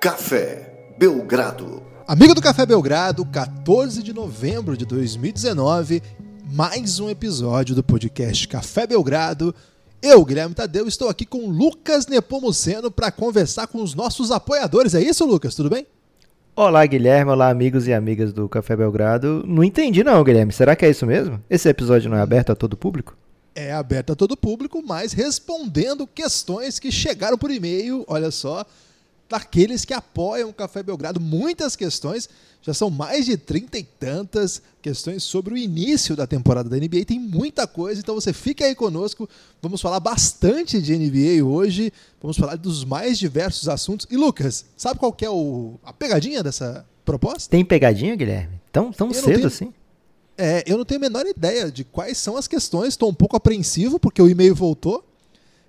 Café Belgrado. Amigo do Café Belgrado, 14 de novembro de 2019, mais um episódio do podcast Café Belgrado. Eu, Guilherme Tadeu, estou aqui com Lucas Nepomuceno para conversar com os nossos apoiadores. É isso, Lucas? Tudo bem? Olá, Guilherme. Olá, amigos e amigas do Café Belgrado. Não entendi, não, Guilherme. Será que é isso mesmo? Esse episódio não é aberto a todo público? É aberto a todo público, mas respondendo questões que chegaram por e-mail. Olha só, daqueles que apoiam o Café Belgrado. Muitas questões, já são mais de trinta e tantas questões sobre o início da temporada da NBA. Tem muita coisa, então você fica aí conosco. Vamos falar bastante de NBA hoje. Vamos falar dos mais diversos assuntos. E Lucas, sabe qual é o, a pegadinha dessa proposta? Tem pegadinha, Guilherme? Tão, tão cedo tenho... assim? É, eu não tenho a menor ideia de quais são as questões. Estou um pouco apreensivo porque o e-mail voltou.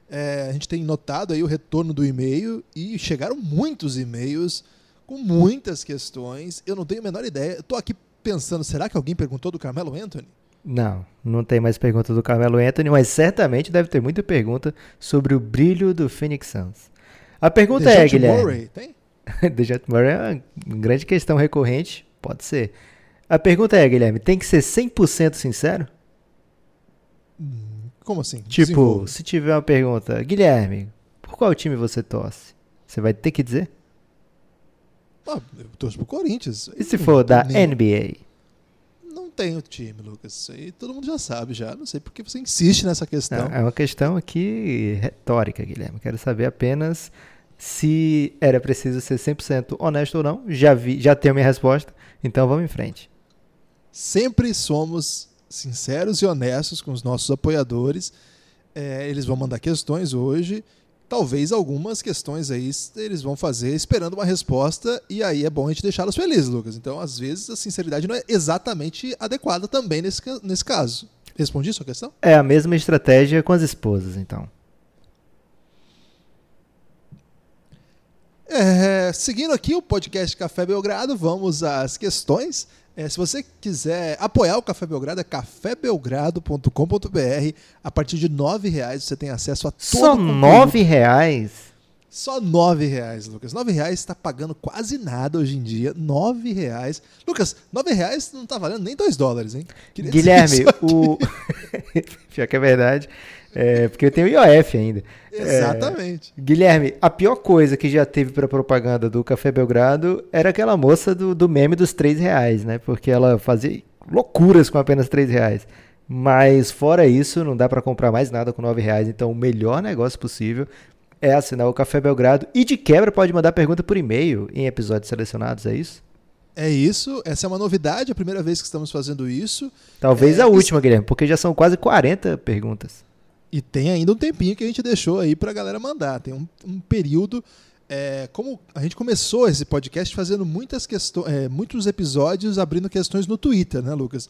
É, a gente tem notado aí o retorno do e-mail e chegaram muitos e-mails com muitas questões. Eu não tenho a menor ideia. Estou aqui pensando, será que alguém perguntou do Carmelo Anthony? Não, não tem mais pergunta do Carmelo Anthony, mas certamente deve ter muita pergunta sobre o brilho do Phoenix Suns. A pergunta Dejante é, Guilherme. Murray, tem? Dejante Murray é uma grande questão recorrente, pode ser. A pergunta é, Guilherme, tem que ser 100% sincero? Hum. Como assim? Tipo, se tiver uma pergunta, Guilherme, por qual time você torce? Você vai ter que dizer? Ah, eu torço pro Corinthians. E se for da nem... NBA? Não tenho time, Lucas. Isso aí todo mundo já sabe já. Não sei por que você insiste nessa questão. Não, é uma questão aqui retórica, Guilherme. Quero saber apenas se era preciso ser 100% honesto ou não. Já vi, já tenho minha resposta. Então vamos em frente. Sempre somos sinceros e honestos com os nossos apoiadores. É, eles vão mandar questões hoje. Talvez algumas questões aí eles vão fazer esperando uma resposta, e aí é bom a gente deixá-los felizes, Lucas. Então, às vezes, a sinceridade não é exatamente adequada também nesse, nesse caso. Respondi sua questão? É a mesma estratégia com as esposas, então. É, seguindo aqui o podcast Café Belgrado, vamos às questões. É, se você quiser apoiar o Café Belgrado, é cafébelgrado.com.br. A partir de R$ reais você tem acesso a todo Só R$ reais? Só nove reais, Lucas. Nove reais está pagando quase nada hoje em dia. Nove reais. Lucas, nove reais não está valendo nem dois dólares, hein? Queria Guilherme, o... Pior que é verdade. É, porque eu tenho IOF ainda. Exatamente. É, Guilherme, a pior coisa que já teve para propaganda do Café Belgrado era aquela moça do, do meme dos três reais, né? Porque ela fazia loucuras com apenas três reais. Mas fora isso, não dá para comprar mais nada com nove reais. Então, o melhor negócio possível é assinar o Café Belgrado. E de quebra pode mandar pergunta por e-mail em episódios selecionados, é isso? É isso, essa é uma novidade, a primeira vez que estamos fazendo isso. Talvez é, a última, Guilherme, porque já são quase 40 perguntas. E tem ainda um tempinho que a gente deixou aí para a galera mandar. Tem um, um período. É, como a gente começou esse podcast fazendo muitas questões, é, muitos episódios abrindo questões no Twitter, né, Lucas?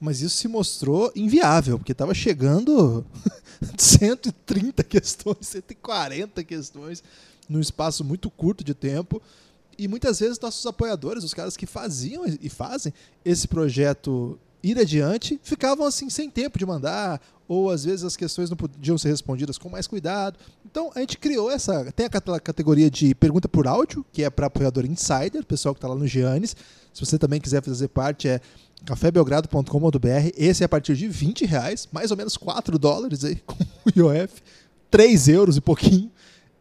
Mas isso se mostrou inviável, porque estava chegando 130 questões, 140 questões num espaço muito curto de tempo. E muitas vezes nossos apoiadores, os caras que faziam e fazem esse projeto ir adiante, ficavam assim sem tempo de mandar, ou às vezes as questões não podiam ser respondidas com mais cuidado. Então a gente criou essa. Tem a categoria de pergunta por áudio, que é para apoiador insider, pessoal que está lá no Giannis. Se você também quiser fazer parte, é cafébelgrado.com.br. Esse é a partir de 20 reais, mais ou menos 4 dólares aí com o IOF, 3 euros e pouquinho.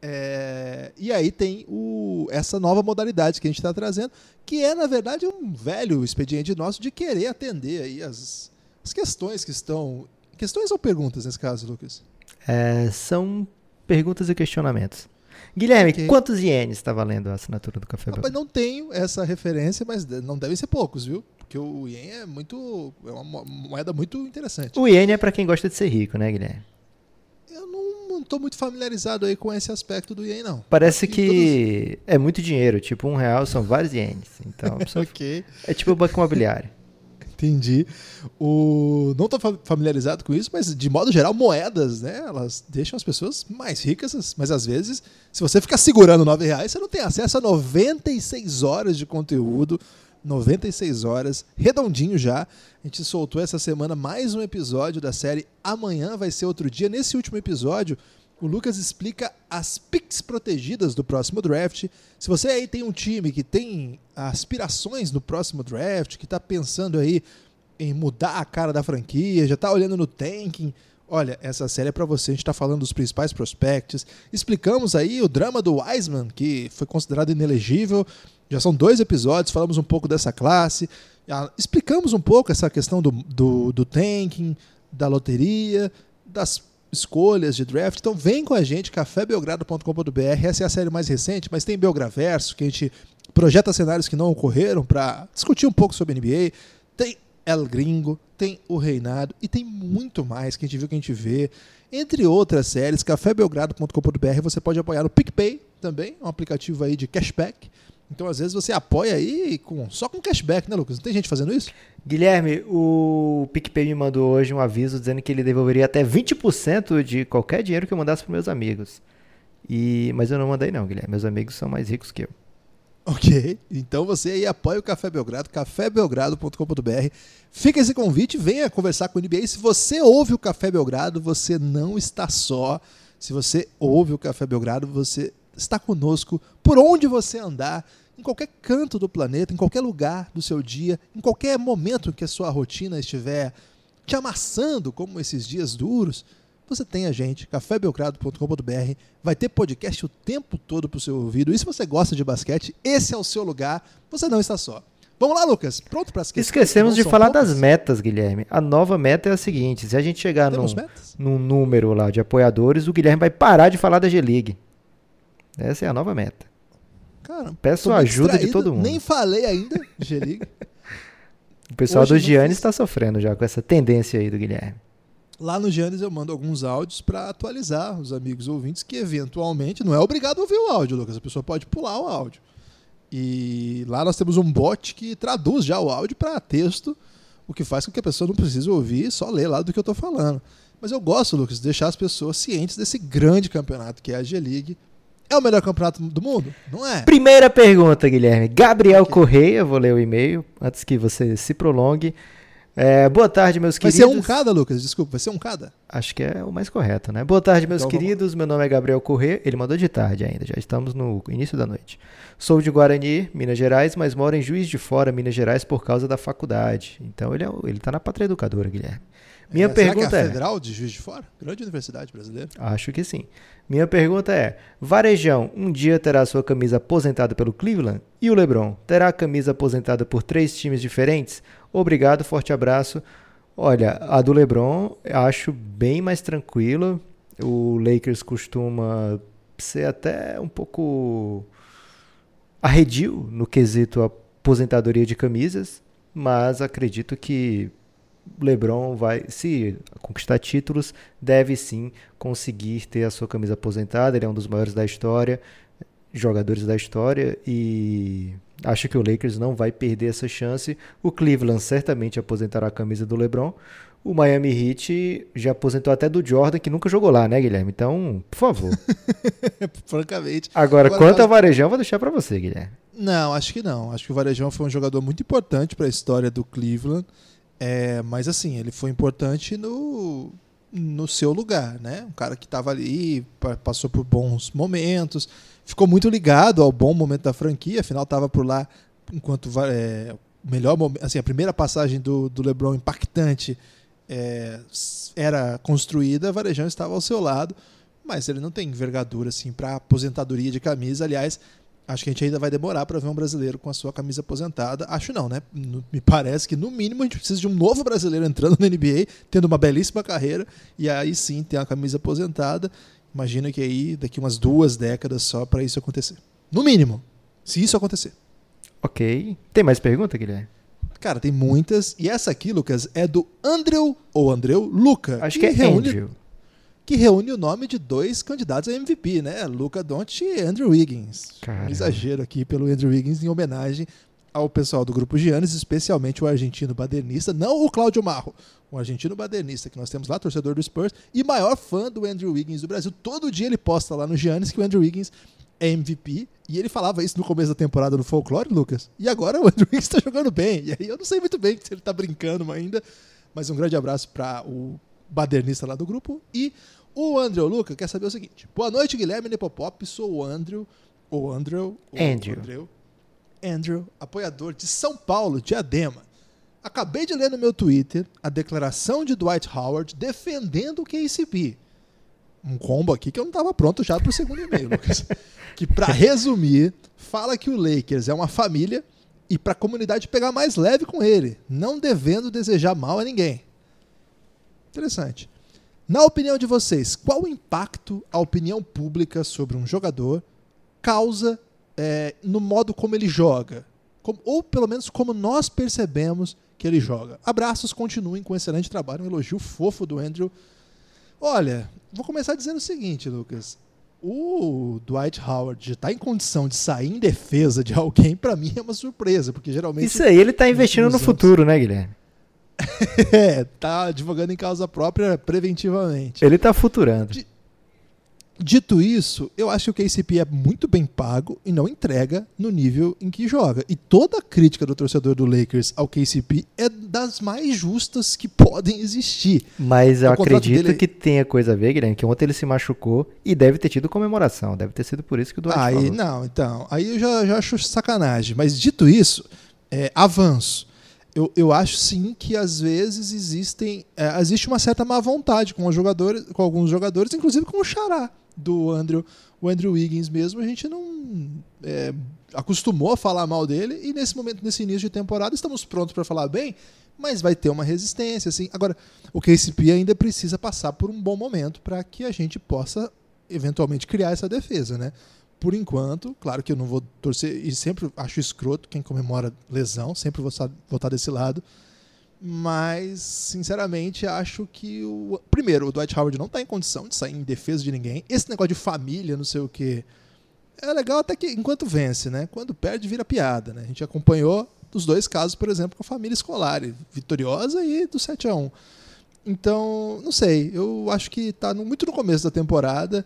É, e aí tem o, essa nova modalidade que a gente está trazendo, que é, na verdade, um velho expediente nosso de querer atender aí as, as questões que estão. Questões ou perguntas nesse caso, Lucas? É, são perguntas e questionamentos. Guilherme, okay. quantos ienes está valendo a assinatura do Café Rapaz, Não tenho essa referência, mas não devem ser poucos, viu? Porque o ien é muito. é uma moeda muito interessante. O iene é para quem gosta de ser rico, né, Guilherme? não estou muito familiarizado aí com esse aspecto do ien, não. Parece que todos... é muito dinheiro, tipo um real são vários ienes. Então, okay. é tipo o banco imobiliário. Entendi. O... Não estou familiarizado com isso, mas de modo geral, moedas, né? Elas deixam as pessoas mais ricas, mas às vezes, se você ficar segurando nove reais, você não tem acesso a 96 horas de conteúdo 96 horas, redondinho já. A gente soltou essa semana mais um episódio da série Amanhã vai ser outro dia. Nesse último episódio, o Lucas explica as picks protegidas do próximo draft. Se você aí tem um time que tem aspirações no próximo draft, que está pensando aí em mudar a cara da franquia, já está olhando no tanking, olha, essa série é para você. A gente está falando dos principais prospects. Explicamos aí o drama do Wiseman, que foi considerado inelegível. Já são dois episódios, falamos um pouco dessa classe. Explicamos um pouco essa questão do, do, do tanking, da loteria, das escolhas de draft. Então vem com a gente, cafébelgrado.com.br. Essa é a série mais recente, mas tem Belgraverso, que a gente projeta cenários que não ocorreram para discutir um pouco sobre NBA. Tem El Gringo, tem o Reinado e tem muito mais que a gente viu que a gente vê. Entre outras séries, cafébelgrado.com.br você pode apoiar no PicPay também, um aplicativo aí de cashback. Então, às vezes, você apoia aí com, só com cashback, né, Lucas? Não tem gente fazendo isso? Guilherme, o PicPay me mandou hoje um aviso dizendo que ele devolveria até 20% de qualquer dinheiro que eu mandasse para meus amigos. E Mas eu não mandei não, Guilherme. Meus amigos são mais ricos que eu. Ok, então você aí apoia o Café Belgrado, cafébelgrado.com.br. Fica esse convite, venha conversar com o NBA. Se você ouve o Café Belgrado, você não está só. Se você ouve o Café Belgrado, você está conosco por onde você andar, em qualquer canto do planeta, em qualquer lugar do seu dia, em qualquer momento que a sua rotina estiver te amassando, como esses dias duros. Você tem a gente, cafébelgrado.com.br, vai ter podcast o tempo todo para o seu ouvido. E se você gosta de basquete, esse é o seu lugar, você não está só. Vamos lá, Lucas. Pronto para esquecer? Esquecemos de falar poucas? das metas, Guilherme. A nova meta é a seguinte: se a gente chegar num, num, número lá de apoiadores, o Guilherme vai parar de falar da G-League. Essa é a nova meta. Cara, Peço a ajuda de todo mundo. Nem falei ainda G-League. o pessoal Hoje do Giannis está sofrendo já com essa tendência aí do Guilherme. Lá no Giannis eu mando alguns áudios para atualizar os amigos ouvintes que eventualmente não é obrigado a ouvir o áudio, Lucas. A pessoa pode pular o áudio. E lá nós temos um bot que traduz já o áudio para texto, o que faz com que a pessoa não precise ouvir, só ler lá do que eu estou falando. Mas eu gosto, Lucas, de deixar as pessoas cientes desse grande campeonato que é a G-League, é o melhor campeonato do mundo? Não é? Primeira pergunta, Guilherme. Gabriel okay. Correia, vou ler o e-mail antes que você se prolongue. É, boa tarde, meus vai queridos. Vai ser um cada, Lucas? Desculpa, vai ser um cada? Acho que é o mais correto, né? Boa tarde, meus então, queridos. Meu nome é Gabriel Correia. Ele mandou de tarde ainda, já estamos no início da noite. Sou de Guarani, Minas Gerais, mas moro em Juiz de Fora, Minas Gerais, por causa da faculdade. Então ele, é, ele tá na pátria educadora, Guilherme. Minha é, pergunta será que é a Federal de Juiz de Fora? Grande universidade brasileira. Acho que sim. Minha pergunta é: Varejão um dia terá sua camisa aposentada pelo Cleveland? E o LeBron terá a camisa aposentada por três times diferentes? Obrigado, forte abraço. Olha, a do LeBron acho bem mais tranquila. O Lakers costuma ser até um pouco arredio no quesito aposentadoria de camisas, mas acredito que LeBron vai, se conquistar títulos, deve sim conseguir ter a sua camisa aposentada. Ele é um dos maiores da história, jogadores da história, e acho que o Lakers não vai perder essa chance. O Cleveland certamente aposentará a camisa do LeBron. O Miami Heat já aposentou até do Jordan, que nunca jogou lá, né, Guilherme? Então, por favor. Francamente. Agora, Agora quanto ao Varejão, vou deixar para você, Guilherme. Não, acho que não. Acho que o Varejão foi um jogador muito importante para a história do Cleveland. É, mas assim, ele foi importante no, no seu lugar, né? Um cara que estava ali, passou por bons momentos, ficou muito ligado ao bom momento da franquia, afinal estava por lá enquanto é, melhor assim a primeira passagem do, do LeBron impactante é, era construída, Varejão estava ao seu lado, mas ele não tem envergadura assim para aposentadoria de camisa. Aliás, Acho que a gente ainda vai demorar para ver um brasileiro com a sua camisa aposentada. Acho não, né? Me parece que no mínimo a gente precisa de um novo brasileiro entrando na NBA, tendo uma belíssima carreira e aí sim ter a camisa aposentada. Imagina que aí daqui umas duas décadas só para isso acontecer. No mínimo, se isso acontecer. Ok. Tem mais pergunta, Guilherme? Cara, tem muitas. E essa aqui, Lucas, é do Andrew ou Andreu Luca. Acho que é reúne... Andrew que reúne o nome de dois candidatos a MVP, né? Luca Doncic e Andrew Wiggins. Um exagero aqui pelo Andrew Wiggins em homenagem ao pessoal do grupo Giannis, especialmente o argentino badernista, não o Cláudio Marro, o argentino badernista que nós temos lá, torcedor do Spurs e maior fã do Andrew Wiggins do Brasil. Todo dia ele posta lá no Giannis que o Andrew Wiggins é MVP e ele falava isso no começo da temporada no Folklore, Lucas. E agora o Andrew Wiggins está jogando bem. E aí eu não sei muito bem se ele está brincando ainda, mas um grande abraço para o badernista lá do grupo e O Andrew Luca quer saber o seguinte. Boa noite, Guilherme Nepopop. Sou o Andrew. O Andrew. o Andrew. Andrew. Andrew, apoiador de São Paulo, Diadema. Acabei de ler no meu Twitter a declaração de Dwight Howard defendendo o KCP. Um combo aqui que eu não estava pronto já para o segundo e-mail, Lucas. Que, para resumir, fala que o Lakers é uma família e para a comunidade pegar mais leve com ele, não devendo desejar mal a ninguém. Interessante. Na opinião de vocês, qual o impacto a opinião pública sobre um jogador causa é, no modo como ele joga? Como- ou pelo menos como nós percebemos que ele joga. Abraços, continuem com um excelente trabalho. Um elogio fofo do Andrew. Olha, vou começar dizendo o seguinte, Lucas. O Dwight Howard estar em condição de sair em defesa de alguém, pra mim é uma surpresa, porque geralmente Isso aí ele tá investindo no anos- futuro, né, Guilherme? é, tá advogando em causa própria preventivamente. Ele tá futurando. De- Dito isso, eu acho que o KCP é muito bem pago e não entrega no nível em que joga. E toda a crítica do torcedor do Lakers ao KCP é das mais justas que podem existir. Mas eu acredito dele- que tenha coisa a ver, Guilherme, que ontem ele se machucou e deve ter tido comemoração. Deve ter sido por isso que o Dwight Aí, falou. não, então, aí eu já, já acho sacanagem. Mas dito isso, é, avanço. Eu, eu acho sim que às vezes existem, é, existe uma certa má vontade com, os jogadores, com alguns jogadores, inclusive com o Xará do Andrew, o Andrew Wiggins mesmo. A gente não é, acostumou a falar mal dele e nesse momento, nesse início de temporada, estamos prontos para falar bem, mas vai ter uma resistência. Assim. Agora, o KCP ainda precisa passar por um bom momento para que a gente possa eventualmente criar essa defesa, né? Por enquanto, claro que eu não vou torcer, e sempre acho escroto quem comemora lesão, sempre vou estar, estar desse lado. Mas, sinceramente, acho que o. Primeiro, o Dwight Howard não está em condição de sair em defesa de ninguém. Esse negócio de família, não sei o quê. É legal até que enquanto vence, né? Quando perde, vira piada, né? A gente acompanhou os dois casos, por exemplo, com a família escolar, vitoriosa e do 7 a 1 Então, não sei, eu acho que está muito no começo da temporada.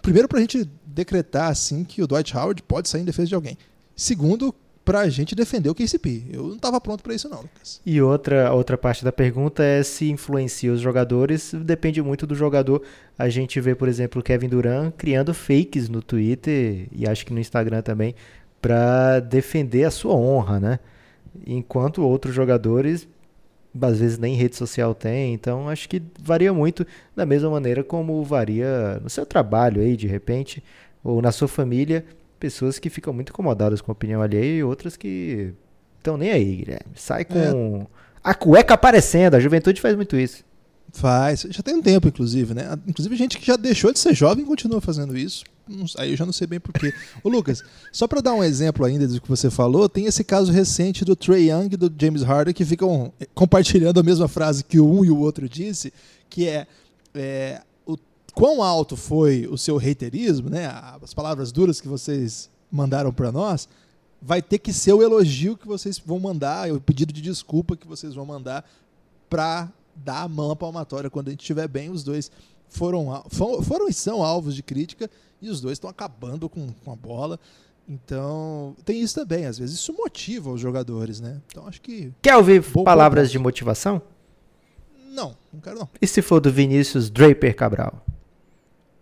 Primeiro, para a gente decretar assim que o Dwight Howard pode sair em defesa de alguém. Segundo, para a gente defender o KCP. Eu não estava pronto para isso, não, Lucas. E outra, outra parte da pergunta é se influencia os jogadores. Depende muito do jogador. A gente vê, por exemplo, o Kevin Durant criando fakes no Twitter e acho que no Instagram também para defender a sua honra, né? Enquanto outros jogadores às vezes nem rede social tem, então acho que varia muito da mesma maneira como varia no seu trabalho aí, de repente, ou na sua família, pessoas que ficam muito incomodadas com a opinião alheia e outras que estão nem aí, Guilherme. Sai com a cueca aparecendo, a juventude faz muito isso. Faz, já tem um tempo, inclusive, né? Inclusive gente que já deixou de ser jovem continua fazendo isso. Aí eu já não sei bem porquê. Ô Lucas, só para dar um exemplo ainda do que você falou, tem esse caso recente do Trey Young e do James Harden que ficam eh, compartilhando a mesma frase que um e o outro disse, que é, é, quão alto foi o seu haterismo, né? As palavras duras que vocês mandaram para nós, vai ter que ser o elogio que vocês vão mandar, o pedido de desculpa que vocês vão mandar para dar a mão à palmatória quando a gente estiver bem. Os dois foram, foram e são alvos de crítica e os dois estão acabando com, com a bola. Então, tem isso também. Às vezes isso motiva os jogadores, né? Então, acho que. Quer ouvir palavras de motivação? Não, não quero não. E se for do Vinícius Draper Cabral?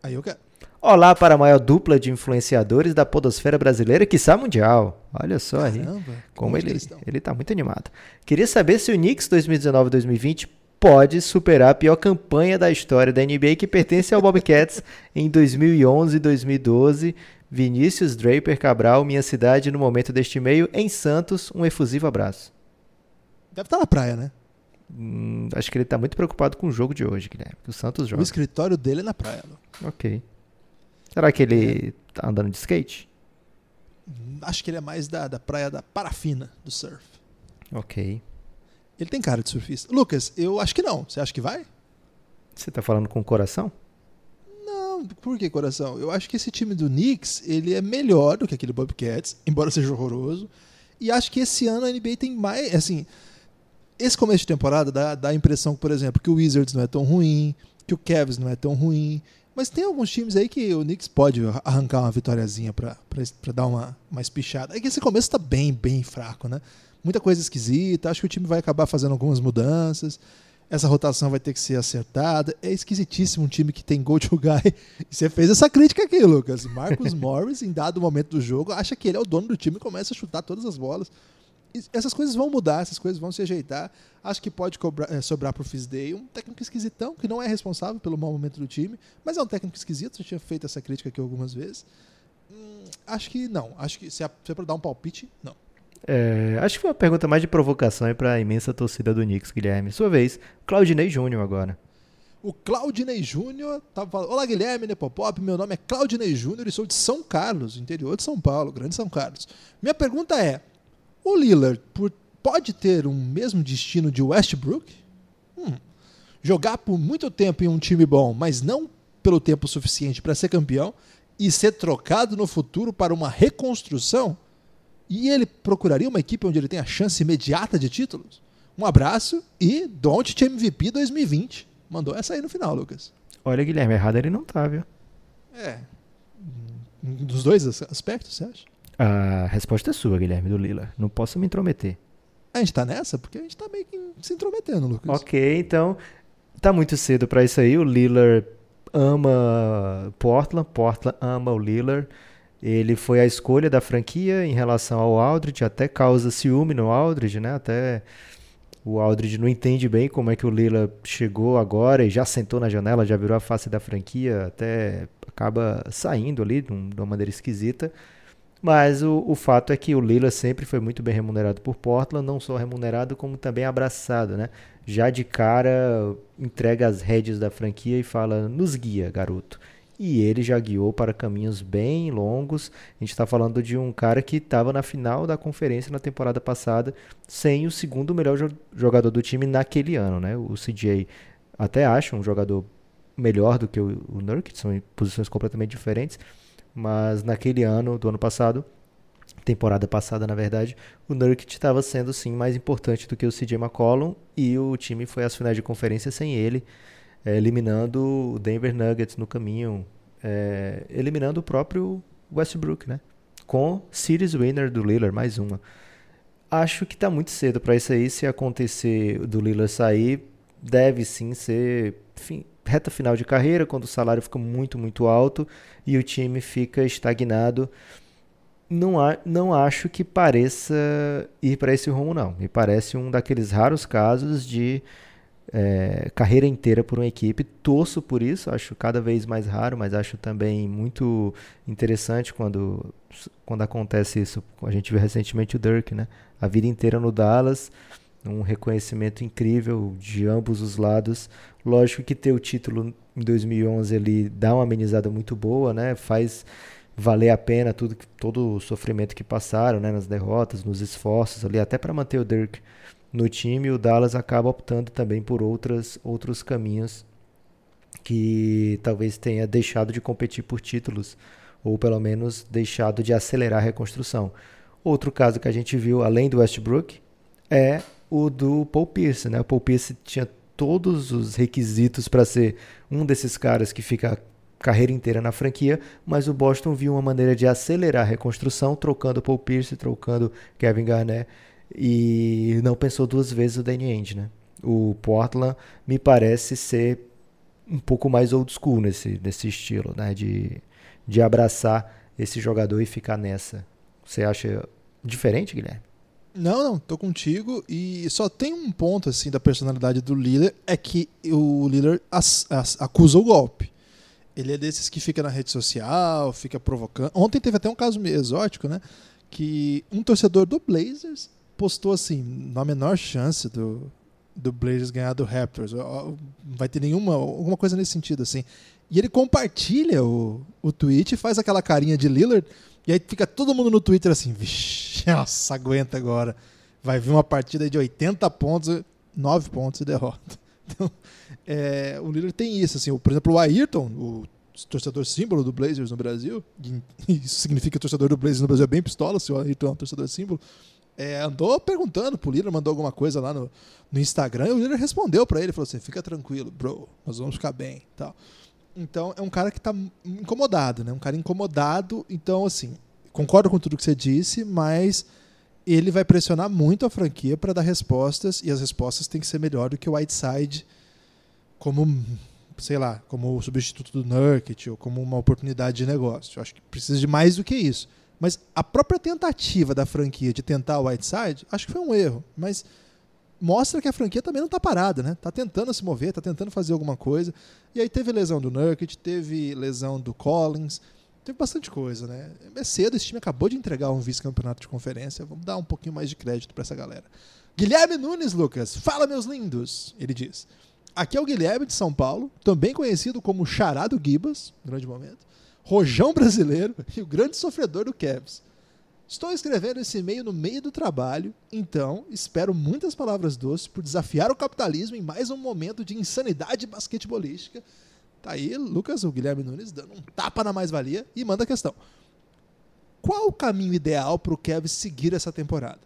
Aí eu quero. Olá para a maior dupla de influenciadores da podosfera brasileira, quiçá mundial. Olha só aí. Caramba, Como ele, que ele tá muito animado. Queria saber se o Knicks 2019-2020 pode superar a pior campanha da história da NBA que pertence ao Bobcats em 2011 e 2012. Vinícius Draper Cabral, minha cidade, no momento deste e-mail, em Santos. Um efusivo abraço. Deve estar na praia, né? Hum, acho que ele tá muito preocupado com o jogo de hoje, Guilherme. Que o Santos O joga. escritório dele é na praia. Lu. Ok. Será que ele tá andando de skate? Acho que ele é mais da, da praia da parafina do surf. Ok. Ele tem cara de surfista. Lucas, eu acho que não. Você acha que vai? Você tá falando com o coração? Não, por que coração? Eu acho que esse time do Knicks, ele é melhor do que aquele Bobcats, embora seja horroroso. E acho que esse ano a NBA tem mais, assim, esse começo de temporada dá, dá a impressão, por exemplo, que o Wizards não é tão ruim, que o Cavs não é tão ruim, mas tem alguns times aí que o Knicks pode arrancar uma vitóriazinha pra dar uma, uma espichada. É que esse começo tá bem, bem fraco, né? Muita coisa esquisita, acho que o time vai acabar fazendo algumas mudanças. essa rotação vai ter que ser acertada. É esquisitíssimo um time que tem go to guy. E você fez essa crítica aqui, Lucas. Marcos Morris, em dado momento do jogo, acha que ele é o dono do time e começa a chutar todas as bolas. Essas coisas vão mudar, essas coisas vão se ajeitar. Acho que pode cobrar, é, sobrar pro Fisday um técnico esquisitão, que não é responsável pelo mau momento do time, mas é um técnico esquisito. Já tinha feito essa crítica aqui algumas vezes. Hum, acho que não. Acho que se é, se é pra dar um palpite, não. É, acho que foi uma pergunta mais de provocação para a imensa torcida do Knicks, Guilherme. Sua vez, Claudinei Júnior agora. O Claudinei Júnior tava falando: Olá, Guilherme Nepopop. Meu nome é Claudinei Júnior e sou de São Carlos, interior de São Paulo, grande São Carlos. Minha pergunta é: o Lillard por, pode ter um mesmo destino de Westbrook? Hum, jogar por muito tempo em um time bom, mas não pelo tempo suficiente para ser campeão e ser trocado no futuro para uma reconstrução? E ele procuraria uma equipe onde ele tem a chance imediata de títulos? Um abraço e Don't MVP 2020. Mandou essa aí no final, Lucas. Olha, Guilherme, errado ele não tá, viu? É. Dos dois aspectos, você acha? A resposta é sua, Guilherme, do Lila. Não posso me intrometer. A gente tá nessa? Porque a gente tá meio que se intrometendo, Lucas. Ok, então. Tá muito cedo para isso aí. O Lillard ama Portland, Portland ama o Lillard. Ele foi a escolha da franquia em relação ao Aldridge, até causa ciúme no Aldridge, né? Até o Aldridge não entende bem como é que o Lila chegou agora e já sentou na janela, já virou a face da franquia, até acaba saindo ali de uma maneira esquisita. Mas o, o fato é que o Lila sempre foi muito bem remunerado por Portland, não só remunerado, como também abraçado, né? Já de cara entrega as rédeas da franquia e fala: nos guia, garoto e ele já guiou para caminhos bem longos. A gente está falando de um cara que estava na final da conferência na temporada passada, sem o segundo melhor jogador do time naquele ano. Né? O CJ até acha um jogador melhor do que o, o Nurkic, são em posições completamente diferentes, mas naquele ano, do ano passado, temporada passada na verdade, o Nurkic estava sendo sim mais importante do que o CJ McCollum e o time foi às finais de conferência sem ele é, eliminando o Denver Nuggets no caminho, é, eliminando o próprio Westbrook, né? Com Series Winner do Lillard, mais uma. Acho que está muito cedo para isso aí. Se acontecer do Lillard sair, deve sim ser fim, reta final de carreira, quando o salário fica muito, muito alto e o time fica estagnado. Não, não acho que pareça ir para esse rumo, não. Me parece um daqueles raros casos de é, carreira inteira por uma equipe. Torço por isso, acho cada vez mais raro, mas acho também muito interessante quando, quando acontece isso. A gente viu recentemente o Dirk, né? A vida inteira no Dallas, um reconhecimento incrível de ambos os lados. Lógico que ter o título em 2011 ele dá uma amenizada muito boa, né? Faz valer a pena tudo todo o sofrimento que passaram, né, nas derrotas, nos esforços ali, até para manter o Dirk no time, o Dallas acaba optando também por outras, outros caminhos que talvez tenha deixado de competir por títulos ou pelo menos deixado de acelerar a reconstrução. Outro caso que a gente viu além do Westbrook é o do Paul Pierce, né? O Paul Pierce tinha todos os requisitos para ser um desses caras que fica a carreira inteira na franquia, mas o Boston viu uma maneira de acelerar a reconstrução, trocando Paul Pierce, trocando Kevin Garnett e não pensou duas vezes o Danny Ainge, né? O Portland me parece ser um pouco mais old school nesse, nesse estilo, né? De, de abraçar esse jogador e ficar nessa. Você acha diferente, Guilherme? Não, não, tô contigo. E só tem um ponto assim da personalidade do Lillard é que o Lillard acusa o golpe. Ele é desses que fica na rede social, fica provocando. Ontem teve até um caso meio exótico, né? Que um torcedor do Blazers postou assim, na menor chance do, do Blazers ganhar do Raptors. Não vai ter nenhuma, alguma coisa nesse sentido, assim. E ele compartilha o, o tweet faz aquela carinha de Lillard. E aí fica todo mundo no Twitter assim, vixi, nossa, aguenta agora. Vai vir uma partida de 80 pontos, 9 pontos e derrota. Então, é, o Lillard tem isso, assim. Por exemplo, o Ayrton, o torcedor símbolo do Blazers no Brasil, isso significa que o torcedor do Blazers no Brasil é bem pistola, se o Ayrton é um torcedor símbolo, é, andou perguntando pro Lillard, mandou alguma coisa lá no, no Instagram, e o Lillard respondeu para ele, falou assim, fica tranquilo, bro, nós vamos ficar bem, tal. Então, é um cara que tá incomodado, né? Um cara incomodado, então, assim, concordo com tudo que você disse, mas ele vai pressionar muito a franquia para dar respostas e as respostas têm que ser melhor do que o Whiteside como, sei lá, como substituto do Nurkic ou como uma oportunidade de negócio. Eu acho que precisa de mais do que isso. Mas a própria tentativa da franquia de tentar o Whiteside, acho que foi um erro. Mas mostra que a franquia também não está parada, né? Tá tentando se mover, tá tentando fazer alguma coisa. E aí teve lesão do Nurkic, teve lesão do Collins, teve bastante coisa, né? É cedo, esse time acabou de entregar um vice-campeonato de conferência. Vamos dar um pouquinho mais de crédito para essa galera. Guilherme Nunes, Lucas, fala meus lindos, ele diz. Aqui é o Guilherme de São Paulo, também conhecido como Charado Gibas, grande momento, Rojão brasileiro e o grande sofredor do Cavs. Estou escrevendo esse e-mail no meio do trabalho, então espero muitas palavras doces por desafiar o capitalismo em mais um momento de insanidade basquetebolística. Tá aí, Lucas, o Guilherme Nunes, dando um tapa na mais-valia e manda a questão. Qual o caminho ideal para o Kevin seguir essa temporada?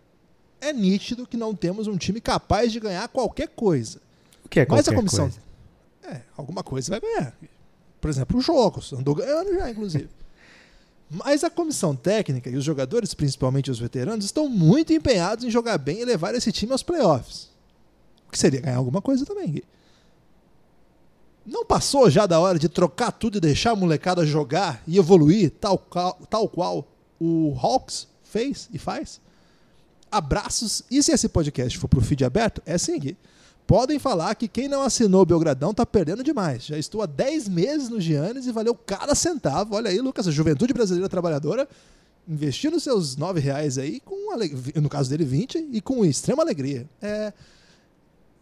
É nítido que não temos um time capaz de ganhar qualquer coisa. O que é Mas qualquer a comissão. coisa? É, alguma coisa vai ganhar. Por exemplo, os jogos. Andou ganhando já, inclusive. Mas a comissão técnica e os jogadores, principalmente os veteranos, estão muito empenhados em jogar bem e levar esse time aos playoffs. O que seria ganhar alguma coisa também, Gui. Não passou já da hora de trocar tudo e deixar a molecada jogar e evoluir tal, qual- tal qual o Hawks fez e faz? Abraços. E se esse podcast for pro feed aberto, é sim, Gui. Podem falar que quem não assinou o Belgradão tá perdendo demais. Já estou há 10 meses no Giannis e valeu cada centavo. Olha aí, Lucas, a Juventude Brasileira Trabalhadora investindo seus 9 reais aí, com ale- no caso dele 20, e com extrema alegria. É,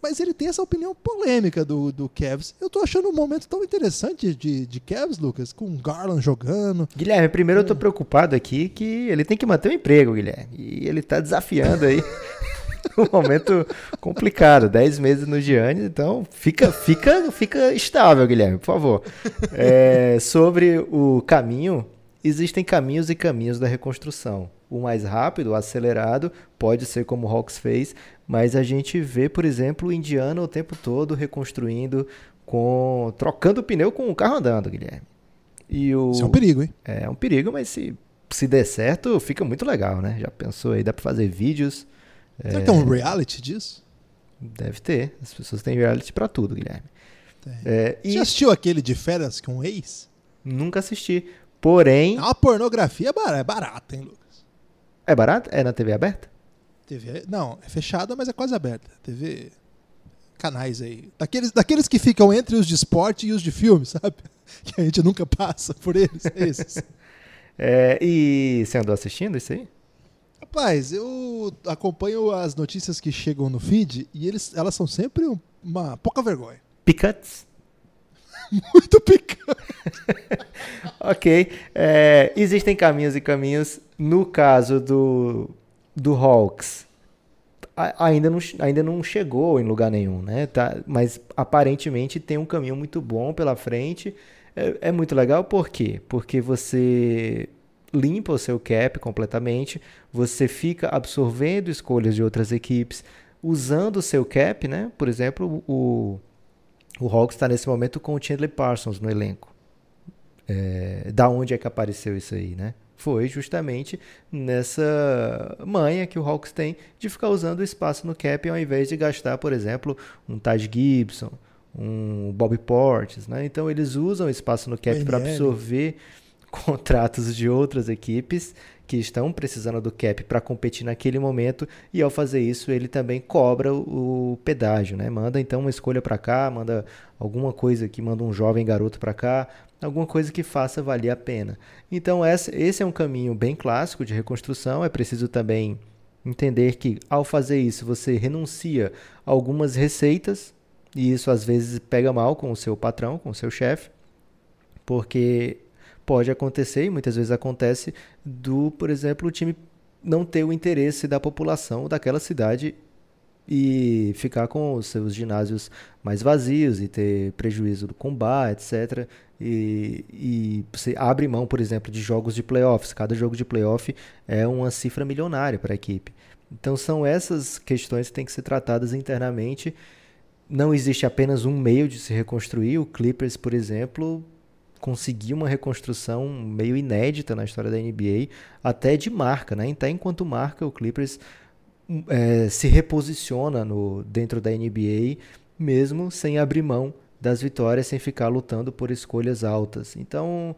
mas ele tem essa opinião polêmica do, do Cavs. Eu tô achando um momento tão interessante de, de Cavs, Lucas, com o Garland jogando. Guilherme, primeiro eu tô preocupado aqui que ele tem que manter o emprego, Guilherme. E ele tá desafiando aí um momento complicado. 10 meses no Giannis, então fica, fica, fica estável, Guilherme, por favor. É, sobre o caminho, existem caminhos e caminhos da reconstrução. O mais rápido, o acelerado, pode ser como o Hawks fez, mas a gente vê, por exemplo, o Indiana o tempo todo reconstruindo, com trocando o pneu com o carro andando, Guilherme. E o... Isso é um perigo, hein? É um perigo, mas se, se der certo, fica muito legal, né? Já pensou aí? Dá pra fazer vídeos. Será que tem um reality disso? Deve ter. As pessoas têm reality pra tudo, Guilherme. É, Você e já assistiu aquele de férias com ex? nunca assisti. Porém, É uma pornografia é barata, hein, Lucas? é barato? É na TV aberta? TV, não, é fechada, mas é quase aberta. TV, canais aí. Daqueles, daqueles que ficam entre os de esporte e os de filme, sabe? Que a gente nunca passa por eles. é Esses. É, e você andou assistindo isso aí? Rapaz, eu acompanho as notícias que chegam no feed e eles, elas são sempre um- uma pouca vergonha. Picantes? Muito picante. Ok. É, existem caminhos e caminhos. No caso do, do Hawks, a- ainda não, ainda não chegou em lugar nenhum, né? Tá, mas aparentemente tem um caminho muito bom pela frente. É, é muito legal, por quê? Porque você limpa o seu cap completamente, você fica absorvendo escolhas de outras equipes, usando o seu cap, né? Por exemplo, o, o Hawks está nesse momento com o Chandler Parsons no elenco. É, da onde é que apareceu isso aí, né? Foi justamente nessa manha que o Hawks tem de ficar usando o espaço no cap ao invés de gastar, por exemplo, um Taj Gibson, um Bobby Portis, né? Então eles usam o espaço no cap para NL. absorver contratos de outras equipes que estão precisando do cap para competir naquele momento e ao fazer isso ele também cobra o, pedágio, né? Manda então uma escolha para cá, manda alguma coisa que manda um jovem garoto para cá, alguma coisa que faça valer a pena. Então esse é um caminho bem clássico de reconstrução. É preciso também entender que ao fazer isso você renuncia a algumas receitas e isso às vezes pega mal com o seu patrão, com o seu chefe, porque pode acontecer e muitas vezes acontece do, por exemplo, o time não ter o interesse da população daquela cidade e ficar com os seus ginásios mais vazios e ter prejuízo do combate, etc. E, e você abre mão, por exemplo, de jogos de playoffs. Cada jogo de playoff é uma cifra milionária para a equipe. Então são essas questões que têm que ser tratadas internamente. Não existe apenas um meio de se reconstruir. O Clippers, por exemplo, conseguir uma reconstrução meio inédita na história da NBA, até de marca, né? Até enquanto marca, o Clippers é, se reposiciona no, dentro da NBA, mesmo sem abrir mão das vitórias, sem ficar lutando por escolhas altas. Então,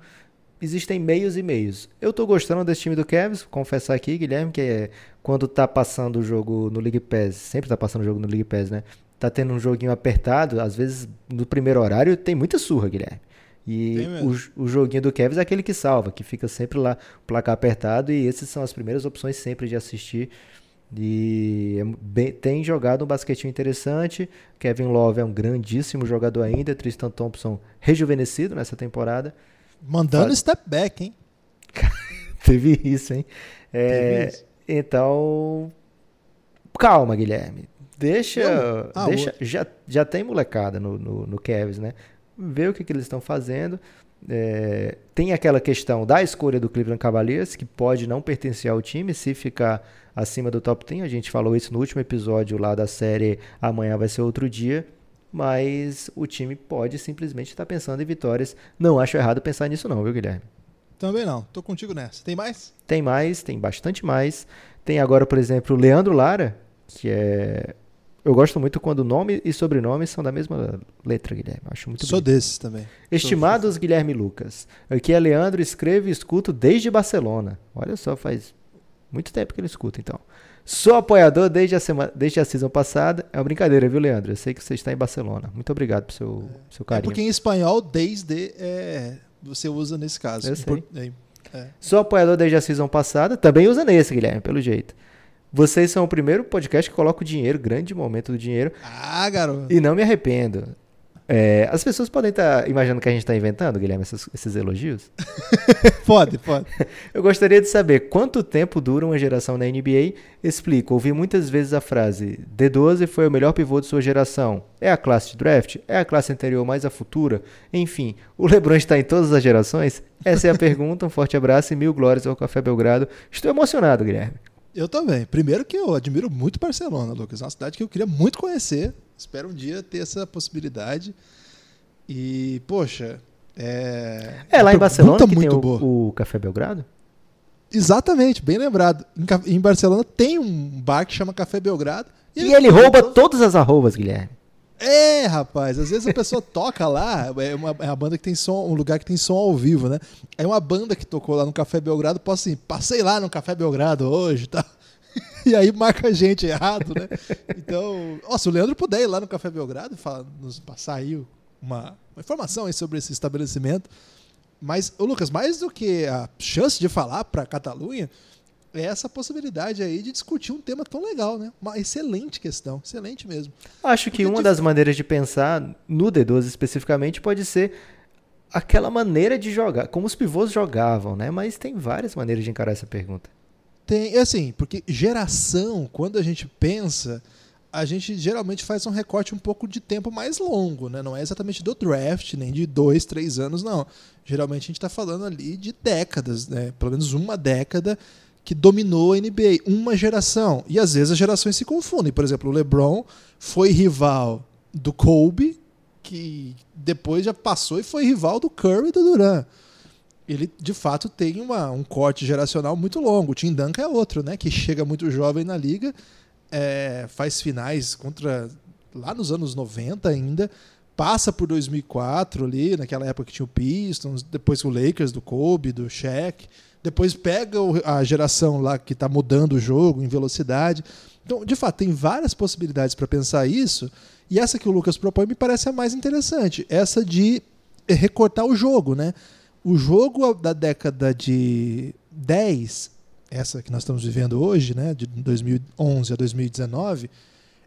existem meios e meios. Eu tô gostando desse time do Cavs, confessar aqui, Guilherme, que é quando tá passando o jogo no League Pass, sempre tá passando o jogo no League Pass, né? Tá tendo um joguinho apertado, às vezes no primeiro horário tem muita surra, Guilherme. E o, o joguinho do Cavs é aquele que salva, que fica sempre lá, placar apertado, e essas são as primeiras opções sempre de assistir. E é bem, tem jogado um basquetinho interessante. Kevin Love é um grandíssimo jogador ainda. Tristan Thompson rejuvenescido nessa temporada. Mandando Faz... step back, hein? Teve isso, hein? É, Teve isso. Então, calma, Guilherme. Deixa. Ah, deixa já, já tem molecada no, no, no Cavs, né? Vê o que, que eles estão fazendo. É, tem aquela questão da escolha do Cleveland Cavaliers, que pode não pertencer ao time se ficar acima do top 10. A gente falou isso no último episódio lá da série Amanhã vai ser outro dia mas o time pode simplesmente estar pensando em vitórias. Não acho errado pensar nisso não, viu, Guilherme? Também não. Tô contigo nessa. Tem mais? Tem mais, tem bastante mais. Tem agora, por exemplo, o Leandro Lara, que é eu gosto muito quando nome e sobrenome são da mesma letra, Guilherme. Acho muito Sou bonito. desses também. Estimados Sou Guilherme Lucas, aqui é Leandro, escrevo e escuto desde Barcelona. Olha só, faz muito tempo que ele escuta, então. Sou apoiador desde a, semana, desde a season passada. É uma brincadeira, viu, Leandro? Eu sei que você está em Barcelona. Muito obrigado pelo seu, é. seu carinho. É porque em espanhol, desde é, você usa nesse caso. Eu sei. É, é. Sou apoiador desde a season passada. Também usa nesse, Guilherme, pelo jeito. Vocês são o primeiro podcast que coloca o dinheiro, grande momento do dinheiro. Ah, garoto. E não me arrependo. É, as pessoas podem estar tá imaginando que a gente está inventando, Guilherme, esses, esses elogios? pode, pode. Eu gostaria de saber quanto tempo dura uma geração na NBA. Explico, ouvi muitas vezes a frase: D12 foi o melhor pivô de sua geração. É a classe de draft? É a classe anterior mais a futura? Enfim, o LeBron está em todas as gerações? Essa é a pergunta. Um forte abraço e mil glórias ao Café Belgrado. Estou emocionado, Guilherme. Eu também. Primeiro que eu admiro muito Barcelona, Lucas. É uma cidade que eu queria muito conhecer. Espero um dia ter essa possibilidade. E, poxa. É, é lá em Barcelona que tem o, o, Café Belgrado? Exatamente, bem lembrado. Em, em, Barcelona tem um bar que chama Café Belgrado. E, e ele, ele rouba todas as arrobas, Guilherme. É, rapaz, às vezes a pessoa toca lá, é uma, é uma banda que tem som, um lugar que tem som ao vivo, né? É uma banda que tocou lá no Café Belgrado, posso assim, passei lá no Café Belgrado hoje, tá? e aí marca a gente errado, né? Então, ó, se o Leandro puder ir lá no Café Belgrado fala, nos passar aí uma, uma informação aí sobre esse estabelecimento. Mas, ô Lucas, mais do que a chance de falar para Catalunha, essa possibilidade aí de discutir um tema tão legal, né? Uma excelente questão, excelente mesmo. Acho que Porque uma das maneiras de pensar no D12 especificamente pode ser aquela maneira de jogar, como os pivôs jogavam, né? Mas tem várias maneiras de encarar essa pergunta. Tem, assim, porque geração, quando a gente pensa, a gente geralmente faz um recorte um pouco de tempo mais longo, né? Não é exatamente do draft, nem de dois, três anos, não. Geralmente a gente está falando ali de décadas, né? Pelo menos uma década que dominou a NBA, uma geração. E às vezes as gerações se confundem. Por exemplo, o LeBron foi rival do Kobe, que depois já passou e foi rival do Curry e do Durant ele de fato tem uma, um corte geracional muito longo. O Tim Duncan é outro, né? Que chega muito jovem na liga, é, faz finais contra lá nos anos 90 ainda, passa por 2004 ali, naquela época que tinha o Pistons, depois o Lakers do Kobe, do Shaq, depois pega a geração lá que está mudando o jogo em velocidade. Então, de fato, tem várias possibilidades para pensar isso. E essa que o Lucas propõe me parece a mais interessante, essa de recortar o jogo, né? o jogo da década de 10, essa que nós estamos vivendo hoje, né, de 2011 a 2019,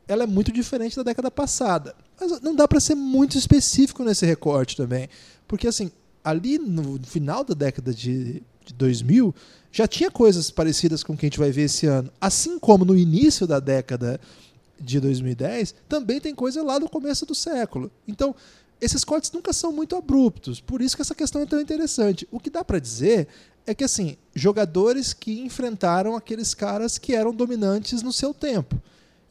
ela é muito diferente da década passada. Mas não dá para ser muito específico nesse recorte também, porque assim, ali no final da década de, de 2000 já tinha coisas parecidas com o que a gente vai ver esse ano, assim como no início da década de 2010, também tem coisa lá no começo do século. Então, esses cortes nunca são muito abruptos, por isso que essa questão é tão interessante. O que dá para dizer é que assim, jogadores que enfrentaram aqueles caras que eram dominantes no seu tempo.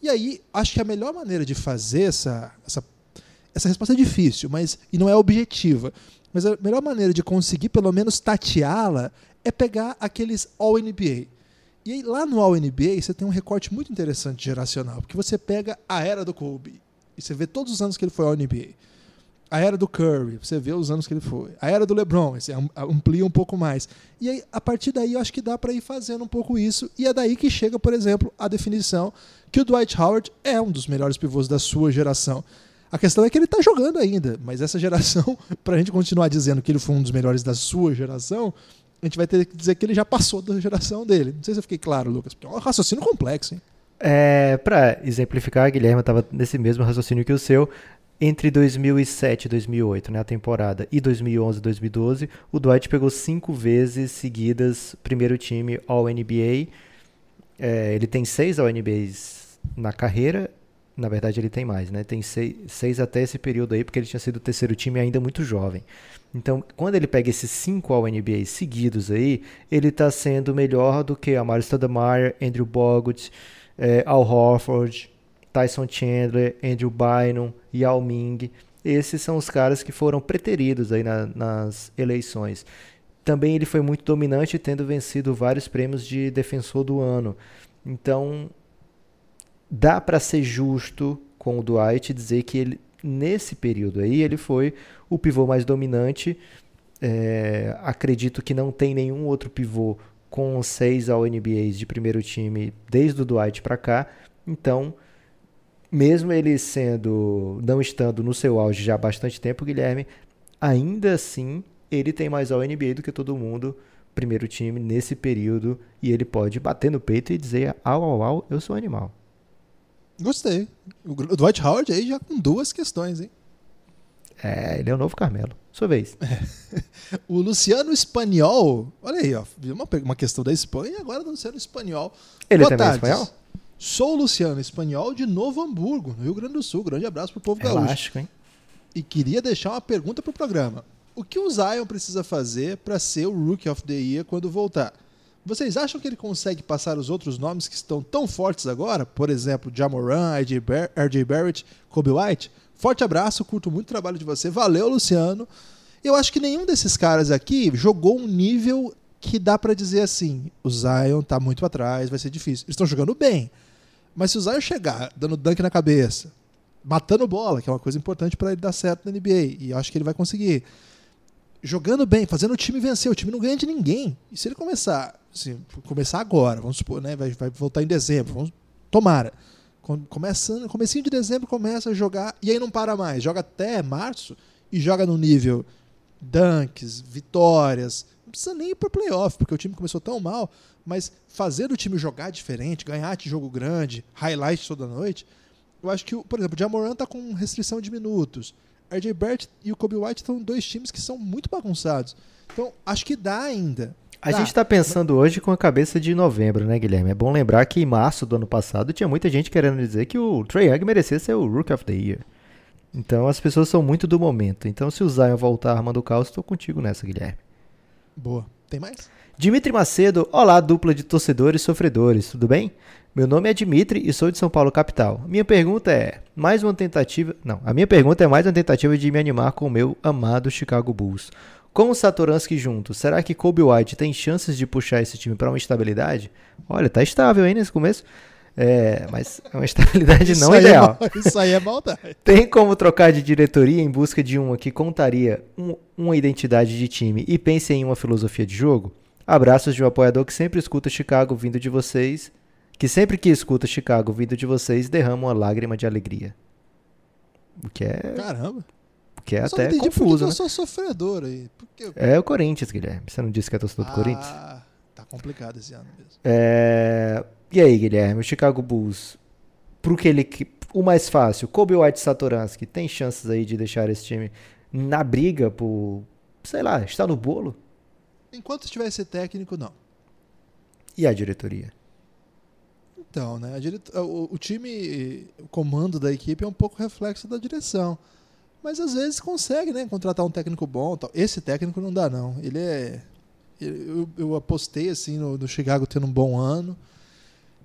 E aí, acho que a melhor maneira de fazer essa, essa essa resposta é difícil, mas e não é objetiva. Mas a melhor maneira de conseguir pelo menos tateá-la é pegar aqueles All-NBA. E aí, lá no All-NBA você tem um recorte muito interessante geracional, porque você pega a era do Kobe e você vê todos os anos que ele foi All-NBA. A era do Curry, você vê os anos que ele foi. A era do LeBron, você amplia um pouco mais. E aí, a partir daí, eu acho que dá para ir fazendo um pouco isso. E é daí que chega, por exemplo, a definição que o Dwight Howard é um dos melhores pivôs da sua geração. A questão é que ele está jogando ainda, mas essa geração, para a gente continuar dizendo que ele foi um dos melhores da sua geração, a gente vai ter que dizer que ele já passou da geração dele. Não sei se eu fiquei claro, Lucas, porque é um raciocínio complexo, hein? É, para exemplificar, Guilherme estava nesse mesmo raciocínio que o seu. Entre 2007 e 2008, né, a temporada, e 2011 e 2012, o Dwight pegou cinco vezes seguidas primeiro time All-NBA. É, ele tem seis All-NBAs na carreira na verdade, ele tem mais, né? Tem seis, seis até esse período aí, porque ele tinha sido o terceiro time ainda muito jovem. Então, quando ele pega esses cinco All-NBA seguidos aí, ele está sendo melhor do que Amaro Stoudemire, Andrew Bogut, eh, Al Horford, Tyson Chandler, Andrew Bynum, Yao Ming. Esses são os caras que foram preteridos aí na, nas eleições. Também ele foi muito dominante, tendo vencido vários prêmios de defensor do ano. Então, dá para ser justo com o Dwight e dizer que ele, nesse período aí, ele foi o pivô mais dominante. É, acredito que não tem nenhum outro pivô com seis ao NBAs de primeiro time desde o Dwight para cá. Então, mesmo ele sendo não estando no seu auge já há bastante tempo, Guilherme, ainda assim ele tem mais ao NBA do que todo mundo primeiro time nesse período e ele pode bater no peito e dizer au au au, eu sou animal. Gostei. O Dwight Howard aí já com duas questões, hein? É, ele é o novo Carmelo. Sua vez. É. O Luciano Espanhol, olha aí, ó, uma, uma questão da Espanha e agora do Luciano Espanhol. Ele Boa também é espanhol? Sou o Luciano Espanhol de Novo Hamburgo, no Rio Grande do Sul. Grande abraço pro povo gaúcho. hein? E queria deixar uma pergunta pro programa. O que o Zion precisa fazer para ser o Rookie of the Year quando voltar? Vocês acham que ele consegue passar os outros nomes que estão tão fortes agora? Por exemplo, Jamoran, RJ, Bar Barrett, Kobe White? Forte abraço, curto muito o trabalho de você. Valeu, Luciano. Eu acho que nenhum desses caras aqui jogou um nível que dá para dizer assim: o Zion tá muito atrás, vai ser difícil. Eles estão jogando bem. Mas se o Zion chegar dando dunk na cabeça, matando bola, que é uma coisa importante para ele dar certo na NBA, e eu acho que ele vai conseguir jogando bem, fazendo o time vencer. O time não ganha de ninguém. E se ele começar, assim, começar agora, vamos supor, né, vai, vai voltar em dezembro, vamos, tomara. Começando, comecinho de dezembro começa a jogar e aí não para mais. Joga até março e joga no nível dunks, vitórias. Não precisa nem ir para playoff, porque o time começou tão mal, mas fazer o time jogar diferente, ganhar de jogo grande, highlight toda noite, eu acho que, por exemplo, o Jamoran tá com restrição de minutos. RJ Barrett e o Kobe White são dois times que são muito bagunçados. Então, acho que dá ainda. A dá. gente está pensando hoje com a cabeça de novembro, né, Guilherme? É bom lembrar que em março do ano passado tinha muita gente querendo dizer que o Trey Young merecia ser o Rook of the Year. Então as pessoas são muito do momento. Então se o Zion voltar armando o caos, estou contigo nessa, Guilherme. Boa. Tem mais? Dimitri Macedo, olá dupla de torcedores e sofredores, tudo bem? Meu nome é Dimitri e sou de São Paulo capital. Minha pergunta é, mais uma tentativa, não, a minha pergunta é mais uma tentativa de me animar com o meu amado Chicago Bulls. Com o Satoransky junto, será que Kobe White tem chances de puxar esse time para uma estabilidade? Olha, tá estável aí nesse começo. É, mas é uma estabilidade não isso ideal. É, isso aí é maldade. Tem como trocar de diretoria em busca de uma que contaria um, uma identidade de time e pense em uma filosofia de jogo? Abraços de um apoiador que sempre escuta Chicago vindo de vocês que sempre que escuta Chicago vindo de vocês derrama uma lágrima de alegria. O que é. Caramba. O que é até confuso. Por né? eu sou sofredor aí. Porque... É o Corinthians, Guilherme. Você não disse que é torcedor do ah, Corinthians? Tá complicado esse ano mesmo. É... E aí, Guilherme, o Chicago Bulls, pro que ele. O mais fácil, Kobe White Satoransky, tem chances aí de deixar esse time na briga por. Sei lá, estar no bolo? Enquanto estiver esse técnico, não. E a diretoria? Então, né? O, o, time, o comando da equipe é um pouco reflexo da direção. Mas às vezes consegue, né? Contratar um técnico bom. Tal. Esse técnico não dá, não. Ele é. Eu, eu apostei assim no, no Chicago tendo um bom ano.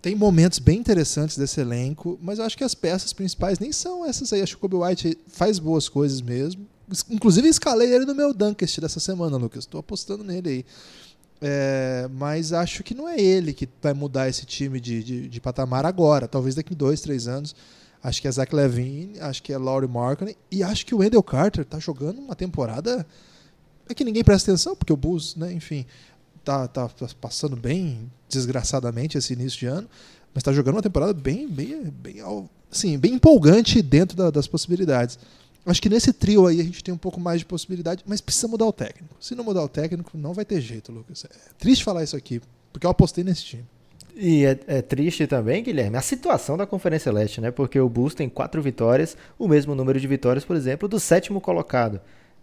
tem momentos bem interessantes desse elenco, mas eu acho que as peças principais nem são essas aí. Acho que o Kobe White faz boas coisas mesmo. Inclusive, escalei ele no meu Dunkest dessa semana, Lucas. Estou apostando nele aí. É, mas acho que não é ele que vai mudar esse time de, de, de, patamar agora. Talvez daqui dois, três anos. Acho que é Zach Levine, acho que é Laurie Markkinen e acho que o Wendell Carter está jogando uma temporada é que ninguém presta atenção, porque o Bulls, né, enfim, tá, tá passando bem desgraçadamente esse início de ano, mas está jogando uma temporada bem, bem, bem, assim, bem empolgante dentro da, das possibilidades. Acho que nesse trio aí a gente tem um pouco mais de possibilidade, mas precisa mudar o técnico. Se não mudar o técnico, não vai ter jeito, Lucas. É triste falar isso aqui, porque eu apostei nesse time. E é, é, triste também, Guilherme, a situação da Conferência Leste, né? Porque o Bulls tem quatro vitórias, o mesmo número de vitórias, por exemplo, do sétimo colocado.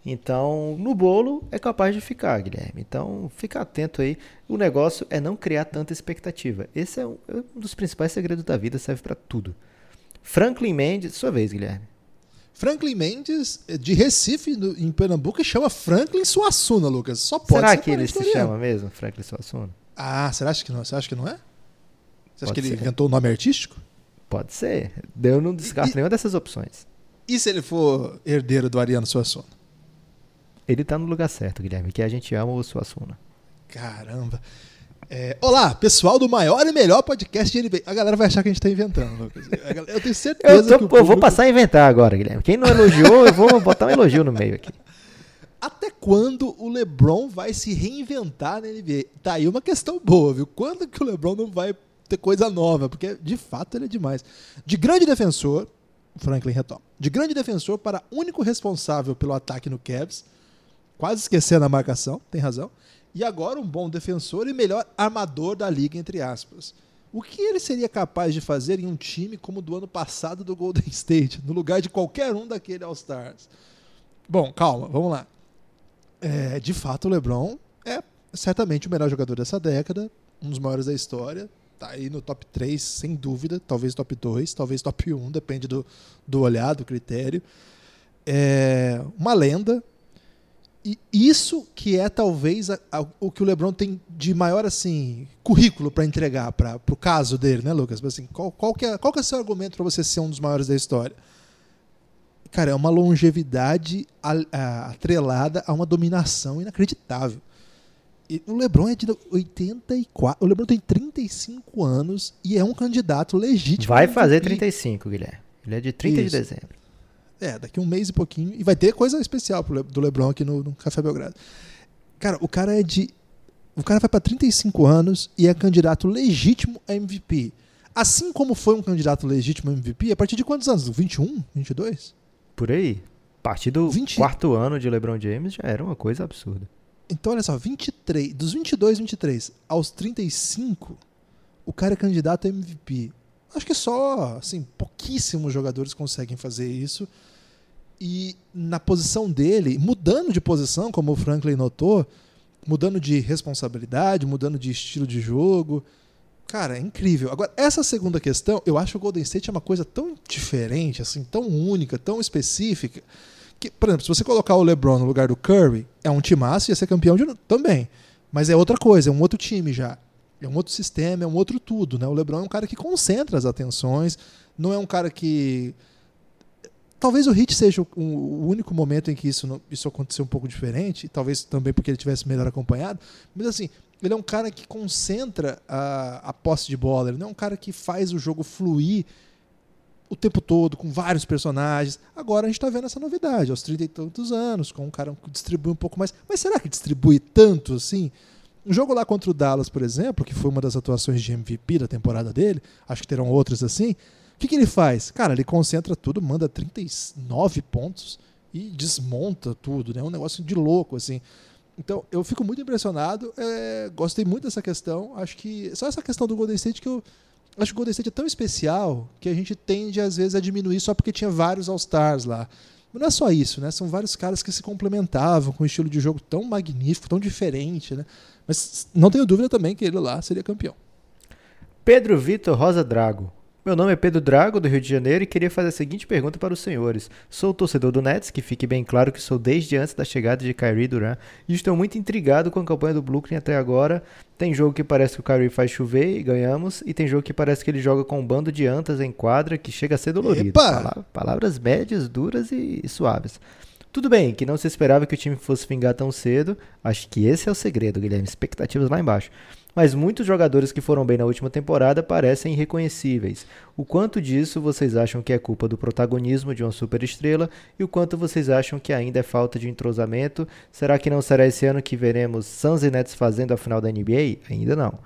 Então, no bolo é capaz de ficar, Guilherme. Então, fica atento aí. O negócio é não criar tanta expectativa. Esse é um, é um dos principais segredos da vida, serve para tudo. Franklin Mendes, sua vez, Guilherme. Franklin Mendes, eh, de Recife, no, em Pernambuco, chama Franklin Suassuna, Lucas. Só pode será ser que ele se chama mesmo, Franklin Suassuna? Ah, será que não? Você acha que não é? Você acha pode que ele ser. inventou o nome artístico? Pode ser. Eu não descarto e, nenhuma dessas opções. E se ele for herdeiro do Ariano Suassuna? Ele tá no lugar certo, Guilherme, que a gente ama o Suassuna. Caramba. É, olá, pessoal do maior e melhor podcast de NBA. A galera vai achar que a gente tá inventando, Lucas. Eu tenho certeza eu tô, que público... Eu vou passar a inventar agora, Guilherme. Quem não elogiou, eu vou botar um elogio no meio aqui. Até quando o LeBron vai se reinventar na NBA? Tá aí uma questão boa, viu? Quando que o LeBron não vai ter coisa nova? Porque, de fato, ele é demais. De grande defensor, Franklin retoma. De grande defensor para único responsável pelo ataque no Cavs, quase esquecendo a marcação, tem razão. E agora um bom defensor e melhor armador da liga, entre aspas. O que ele seria capaz de fazer em um time como o do ano passado do Golden State, no lugar de qualquer um daquele All-Stars? Bom, calma, vamos lá. É, de fato, o LeBron é certamente o melhor jogador dessa década, um dos maiores da história. Tá aí no top 3, sem dúvida. Talvez top 2, talvez top 1, depende do, do olhar, do critério. É uma lenda, e isso que é talvez a, a, o que o LeBron tem de maior assim currículo para entregar para o caso dele, né, Lucas? Assim, qual, qual, que é, qual que é o seu argumento para você ser um dos maiores da história? Cara, é uma longevidade a, atrelada a uma dominação inacreditável. E o LeBron é de 84, o LeBron tem 35 anos e é um candidato legítimo. Vai fazer 35, Guilherme. Ele é de 30 isso. de dezembro. É, daqui um mês e pouquinho. E vai ter coisa especial Le, do Lebron aqui no, no Café Belgrado. Cara, o cara é de. O cara vai para 35 anos e é candidato legítimo a MVP. Assim como foi um candidato legítimo a MVP, a partir de quantos anos? 21? 22? Por aí. A partir do 20... quarto ano de LeBron James já era uma coisa absurda. Então, olha só, 23, dos 22, 23 aos 35, o cara é candidato a MVP. Acho que só, assim, pouquíssimos jogadores conseguem fazer isso. E na posição dele, mudando de posição, como o Franklin notou, mudando de responsabilidade, mudando de estilo de jogo. Cara, é incrível. Agora, essa segunda questão, eu acho que o Golden State é uma coisa tão diferente, assim, tão única, tão específica, que, por exemplo, se você colocar o LeBron no lugar do Curry, é um timaço e ia ser campeão de, também. Mas é outra coisa, é um outro time já. É um outro sistema, é um outro tudo. Né? O LeBron é um cara que concentra as atenções, não é um cara que. Talvez o Hit seja o, o único momento em que isso, isso aconteceu um pouco diferente, talvez também porque ele tivesse melhor acompanhado, mas assim, ele é um cara que concentra a, a posse de bola, ele não é um cara que faz o jogo fluir o tempo todo, com vários personagens. Agora a gente está vendo essa novidade, aos 30 e tantos anos, com um cara que distribui um pouco mais. Mas será que distribui tanto assim? Um jogo lá contra o Dallas, por exemplo, que foi uma das atuações de MVP da temporada dele, acho que terão outros assim. O que, que ele faz? Cara, ele concentra tudo, manda 39 pontos e desmonta tudo, né? É um negócio de louco, assim. Então, eu fico muito impressionado. É, gostei muito dessa questão. Acho que. Só essa questão do Golden State que eu. Acho que o Golden State é tão especial que a gente tende, às vezes, a diminuir só porque tinha vários All-Stars lá. Mas não é só isso, né? São vários caras que se complementavam com um estilo de jogo tão magnífico, tão diferente, né? Mas não tenho dúvida também que ele lá seria campeão. Pedro Vitor Rosa Drago. Meu nome é Pedro Drago, do Rio de Janeiro, e queria fazer a seguinte pergunta para os senhores. Sou torcedor do Nets, que fique bem claro que sou desde antes da chegada de Kyrie Durant, e estou muito intrigado com a campanha do Brooklyn até agora. Tem jogo que parece que o Kyrie faz chover e ganhamos, e tem jogo que parece que ele joga com um bando de antas em quadra que chega a ser dolorido. Palavras médias, duras e suaves. Tudo bem, que não se esperava que o time fosse vingar tão cedo. Acho que esse é o segredo, Guilherme. Expectativas lá embaixo mas muitos jogadores que foram bem na última temporada parecem irreconhecíveis. O quanto disso vocês acham que é culpa do protagonismo de uma superestrela e o quanto vocês acham que ainda é falta de entrosamento? Será que não será esse ano que veremos Suns e Nets fazendo a final da NBA? Ainda não.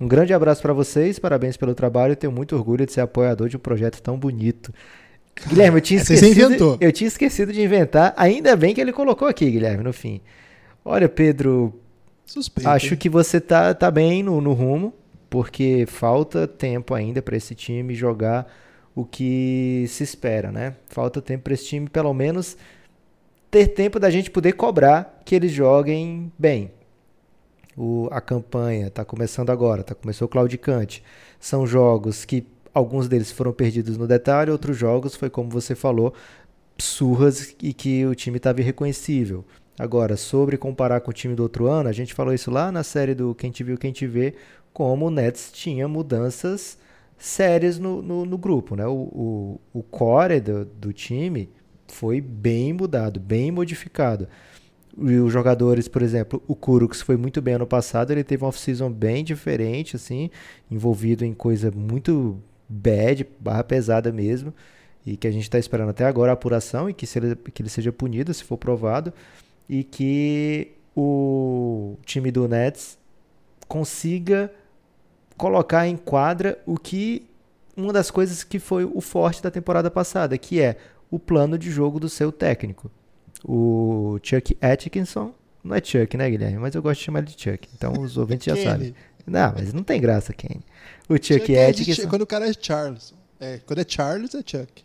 Um grande abraço para vocês, parabéns pelo trabalho tenho muito orgulho de ser apoiador de um projeto tão bonito. Guilherme, eu tinha, esquecido, eu tinha esquecido de inventar, ainda bem que ele colocou aqui, Guilherme, no fim. Olha, Pedro, Suspeito. Acho que você tá, tá bem no, no rumo, porque falta tempo ainda para esse time jogar o que se espera, né? Falta tempo para esse time, pelo menos, ter tempo da gente poder cobrar que eles joguem bem. O, a campanha está começando agora, tá, começou o Claudicante. São jogos que alguns deles foram perdidos no detalhe, outros jogos foi como você falou, surras e que o time estava irreconhecível. Agora, sobre comparar com o time do outro ano, a gente falou isso lá na série do Quem Te Viu, Quem Te Vê, como o Nets tinha mudanças sérias no, no, no grupo. Né? O, o, o core do, do time foi bem mudado, bem modificado. E os jogadores, por exemplo, o Kurux foi muito bem ano passado, ele teve uma off-season bem diferente, assim, envolvido em coisa muito bad, barra pesada mesmo, e que a gente está esperando até agora a apuração e que, se ele, que ele seja punido se for provado e que o time do Nets consiga colocar em quadra o que uma das coisas que foi o forte da temporada passada, que é o plano de jogo do seu técnico. O Chuck Atkinson, não é Chuck, né, Guilherme? Mas eu gosto de chamar ele de Chuck, então os ouvintes já sabem. Não, mas não tem graça, Kenny. O Chuck, Chuck é Atkinson. É quando o cara é Charles. É, quando é Charles, é Chuck.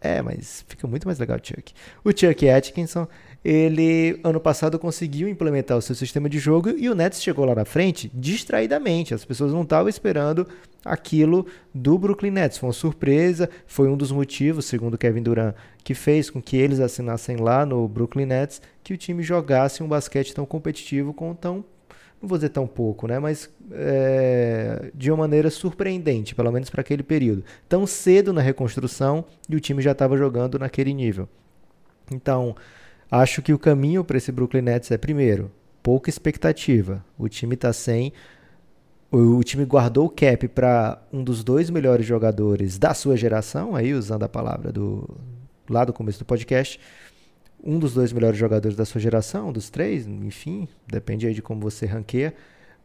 É, mas fica muito mais legal o Chuck. O Chuck Atkinson ele ano passado conseguiu implementar o seu sistema de jogo e o Nets chegou lá na frente distraidamente. As pessoas não estavam esperando aquilo do Brooklyn Nets. Foi uma surpresa, foi um dos motivos, segundo Kevin Durant, que fez com que eles assinassem lá no Brooklyn Nets que o time jogasse um basquete tão competitivo com tão não vou dizer tão pouco, né? Mas é, de uma maneira surpreendente, pelo menos para aquele período. Tão cedo na reconstrução e o time já estava jogando naquele nível. Então, Acho que o caminho para esse Brooklyn Nets é, primeiro, pouca expectativa. O time está sem. O, time guardou o cap para um dos dois melhores jogadores da sua geração, aí usando a palavra do lá do começo do podcast. Um dos dois melhores jogadores da sua geração, dos três, enfim, depende aí de como você ranqueia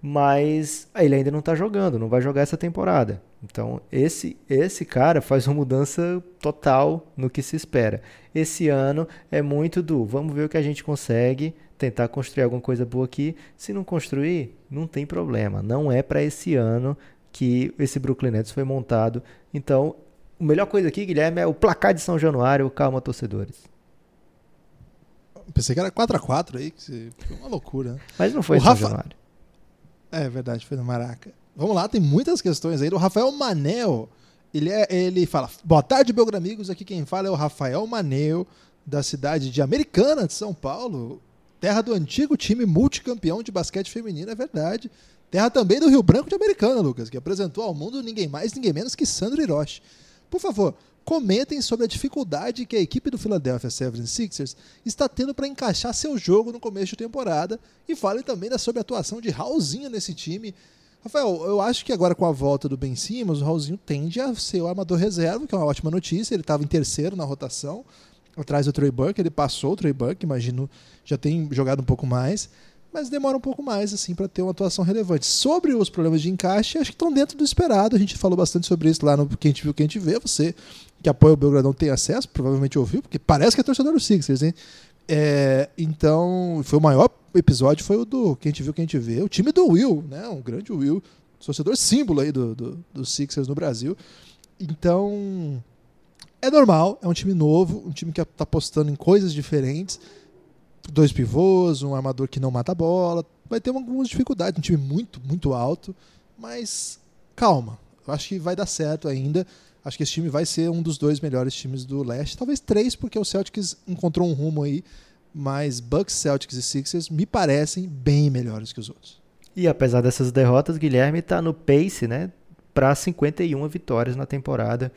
mas ele ainda não está jogando, não vai jogar essa temporada. Então, esse, esse cara faz uma mudança total no que se espera. Esse ano é muito do vamos ver o que a gente consegue, tentar construir alguma coisa boa aqui. Se não construir, não tem problema. Não é para esse ano que esse Brooklyn Nets foi montado. Então, a melhor coisa aqui, Guilherme, é o placar de São Januário. Calma, torcedores. Pensei que era 4x4 aí, que foi uma loucura. Né? Mas não foi o Rafa... Januário. É verdade, foi no Maraca. Vamos lá, tem muitas questões aí. O Rafael Manel, ele, é, ele fala: Boa tarde, Belgramigos. Aqui quem fala é o Rafael Manel, da cidade de Americana, de São Paulo. Terra do antigo time multicampeão de basquete feminino, é verdade. Terra também do Rio Branco de Americana, Lucas, que apresentou ao mundo ninguém mais, ninguém menos que Sandro Hiroshi. Por favor, comentem sobre a dificuldade que a equipe do Philadelphia 76ers está tendo para encaixar seu jogo no começo de temporada e falem também sobre a atuação de Raulzinho nesse time. Rafael, eu acho que agora com a volta do Ben Simmons, o Raulzinho tende a ser o armador reserva, que é uma ótima notícia. Ele estava em terceiro na rotação, atrás do Trey Burke. Ele passou o Trey Burke, imagino, já tem jogado um pouco mais mas demora um pouco mais assim para ter uma atuação relevante. Sobre os problemas de encaixe, acho que estão dentro do esperado. A gente falou bastante sobre isso lá no Quem Te Viu, Quem Te Vê. Você que apoia o Belgradão tem acesso, provavelmente ouviu, porque parece que é torcedor do Sixers, hein? É, então, foi o maior episódio, foi o do Quem Te Viu, Quem Te Vê. O time do Will, né? Um grande Will, torcedor símbolo aí do, do, do Sixers no Brasil. Então, é normal, é um time novo, um time que está apostando em coisas diferentes dois pivôs, um armador que não mata a bola. Vai ter algumas dificuldades, um time muito, muito alto, mas calma. Eu acho que vai dar certo ainda. Acho que esse time vai ser um dos dois melhores times do leste. Talvez três, porque o Celtics encontrou um rumo aí. Mas Bucks, Celtics e Sixers me parecem bem melhores que os outros. E apesar dessas derrotas, Guilherme está no pace, né? Para 51 vitórias na temporada.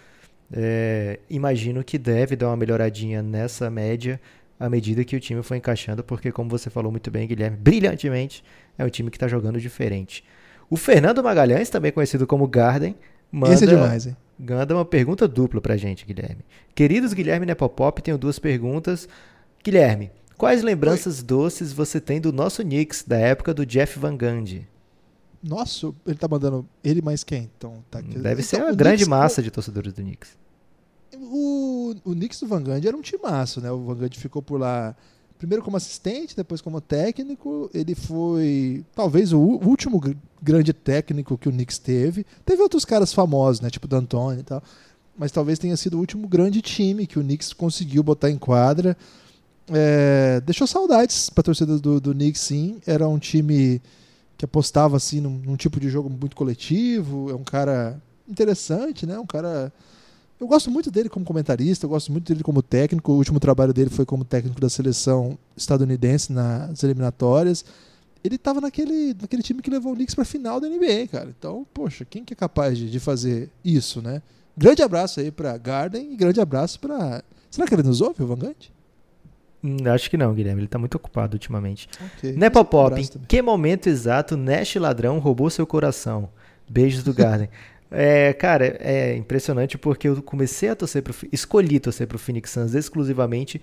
É, imagino que deve dar uma melhoradinha nessa média à medida que o time foi encaixando, porque, como você falou muito bem, Guilherme, brilhantemente, é um time que está jogando diferente. O Fernando Magalhães, também conhecido como Garden, manda, Esse é demais, hein? manda uma pergunta dupla pra gente, Guilherme. Queridos Guilherme Nepopop, tenho duas perguntas. Guilherme, quais lembranças Oi. doces você tem do nosso Knicks, da época do Jeff Van Gundy? Nossa, ele tá mandando ele mais quem? Então, tá aqui. Deve então, ser a grande Knicks, massa de torcedores do Knicks. O, o Knicks do Van Gundy era um timaço, né? O Van Gundy ficou por lá primeiro como assistente, depois como técnico. Ele foi talvez o último grande técnico que o Knicks teve. Teve outros caras famosos, né? Tipo D'Antoni e tal. Mas talvez tenha sido o último grande time que o Knicks conseguiu botar em quadra. É, deixou saudades para a torcida do, do Knicks, sim. Era um time que apostava assim num, num, tipo de jogo muito coletivo. É um cara interessante, né? Um cara. Eu gosto muito dele como comentarista, eu gosto muito dele como técnico. O último trabalho dele foi como técnico da seleção estadunidense nas eliminatórias. Ele estava naquele, naquele time que levou o Knicks para a final da NBA, cara. Então, poxa, quem que é capaz de, de fazer isso, né? Grande abraço aí para Garden e grande abraço para. Será que ele nos ouve, o Vangante? Hum, acho que não, Guilherme. Ele está muito ocupado ultimamente. Okay. Nepopop, um em que momento exato Nash Ladrão roubou seu coração? Beijos do Garden. É, cara, é impressionante porque eu comecei a torcer pro. Escolhi torcer pro Phoenix Suns exclusivamente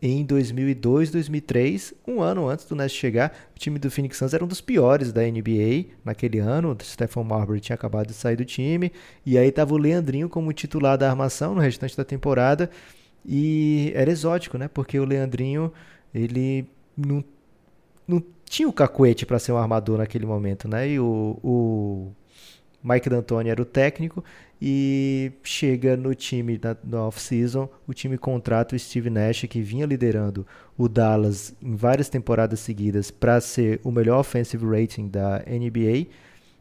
em 2002, 2003, um ano antes do Nash chegar. O time do Phoenix Suns era um dos piores da NBA naquele ano. O Stephen Marbury tinha acabado de sair do time. E aí tava o Leandrinho como titular da armação no restante da temporada. E era exótico, né? Porque o Leandrinho, ele não, não tinha o cacuete para ser um armador naquele momento, né? E o, o Mike D'Antoni era o técnico e chega no time na, no off-season, o time contrata o Steve Nash, que vinha liderando o Dallas em várias temporadas seguidas para ser o melhor offensive rating da NBA.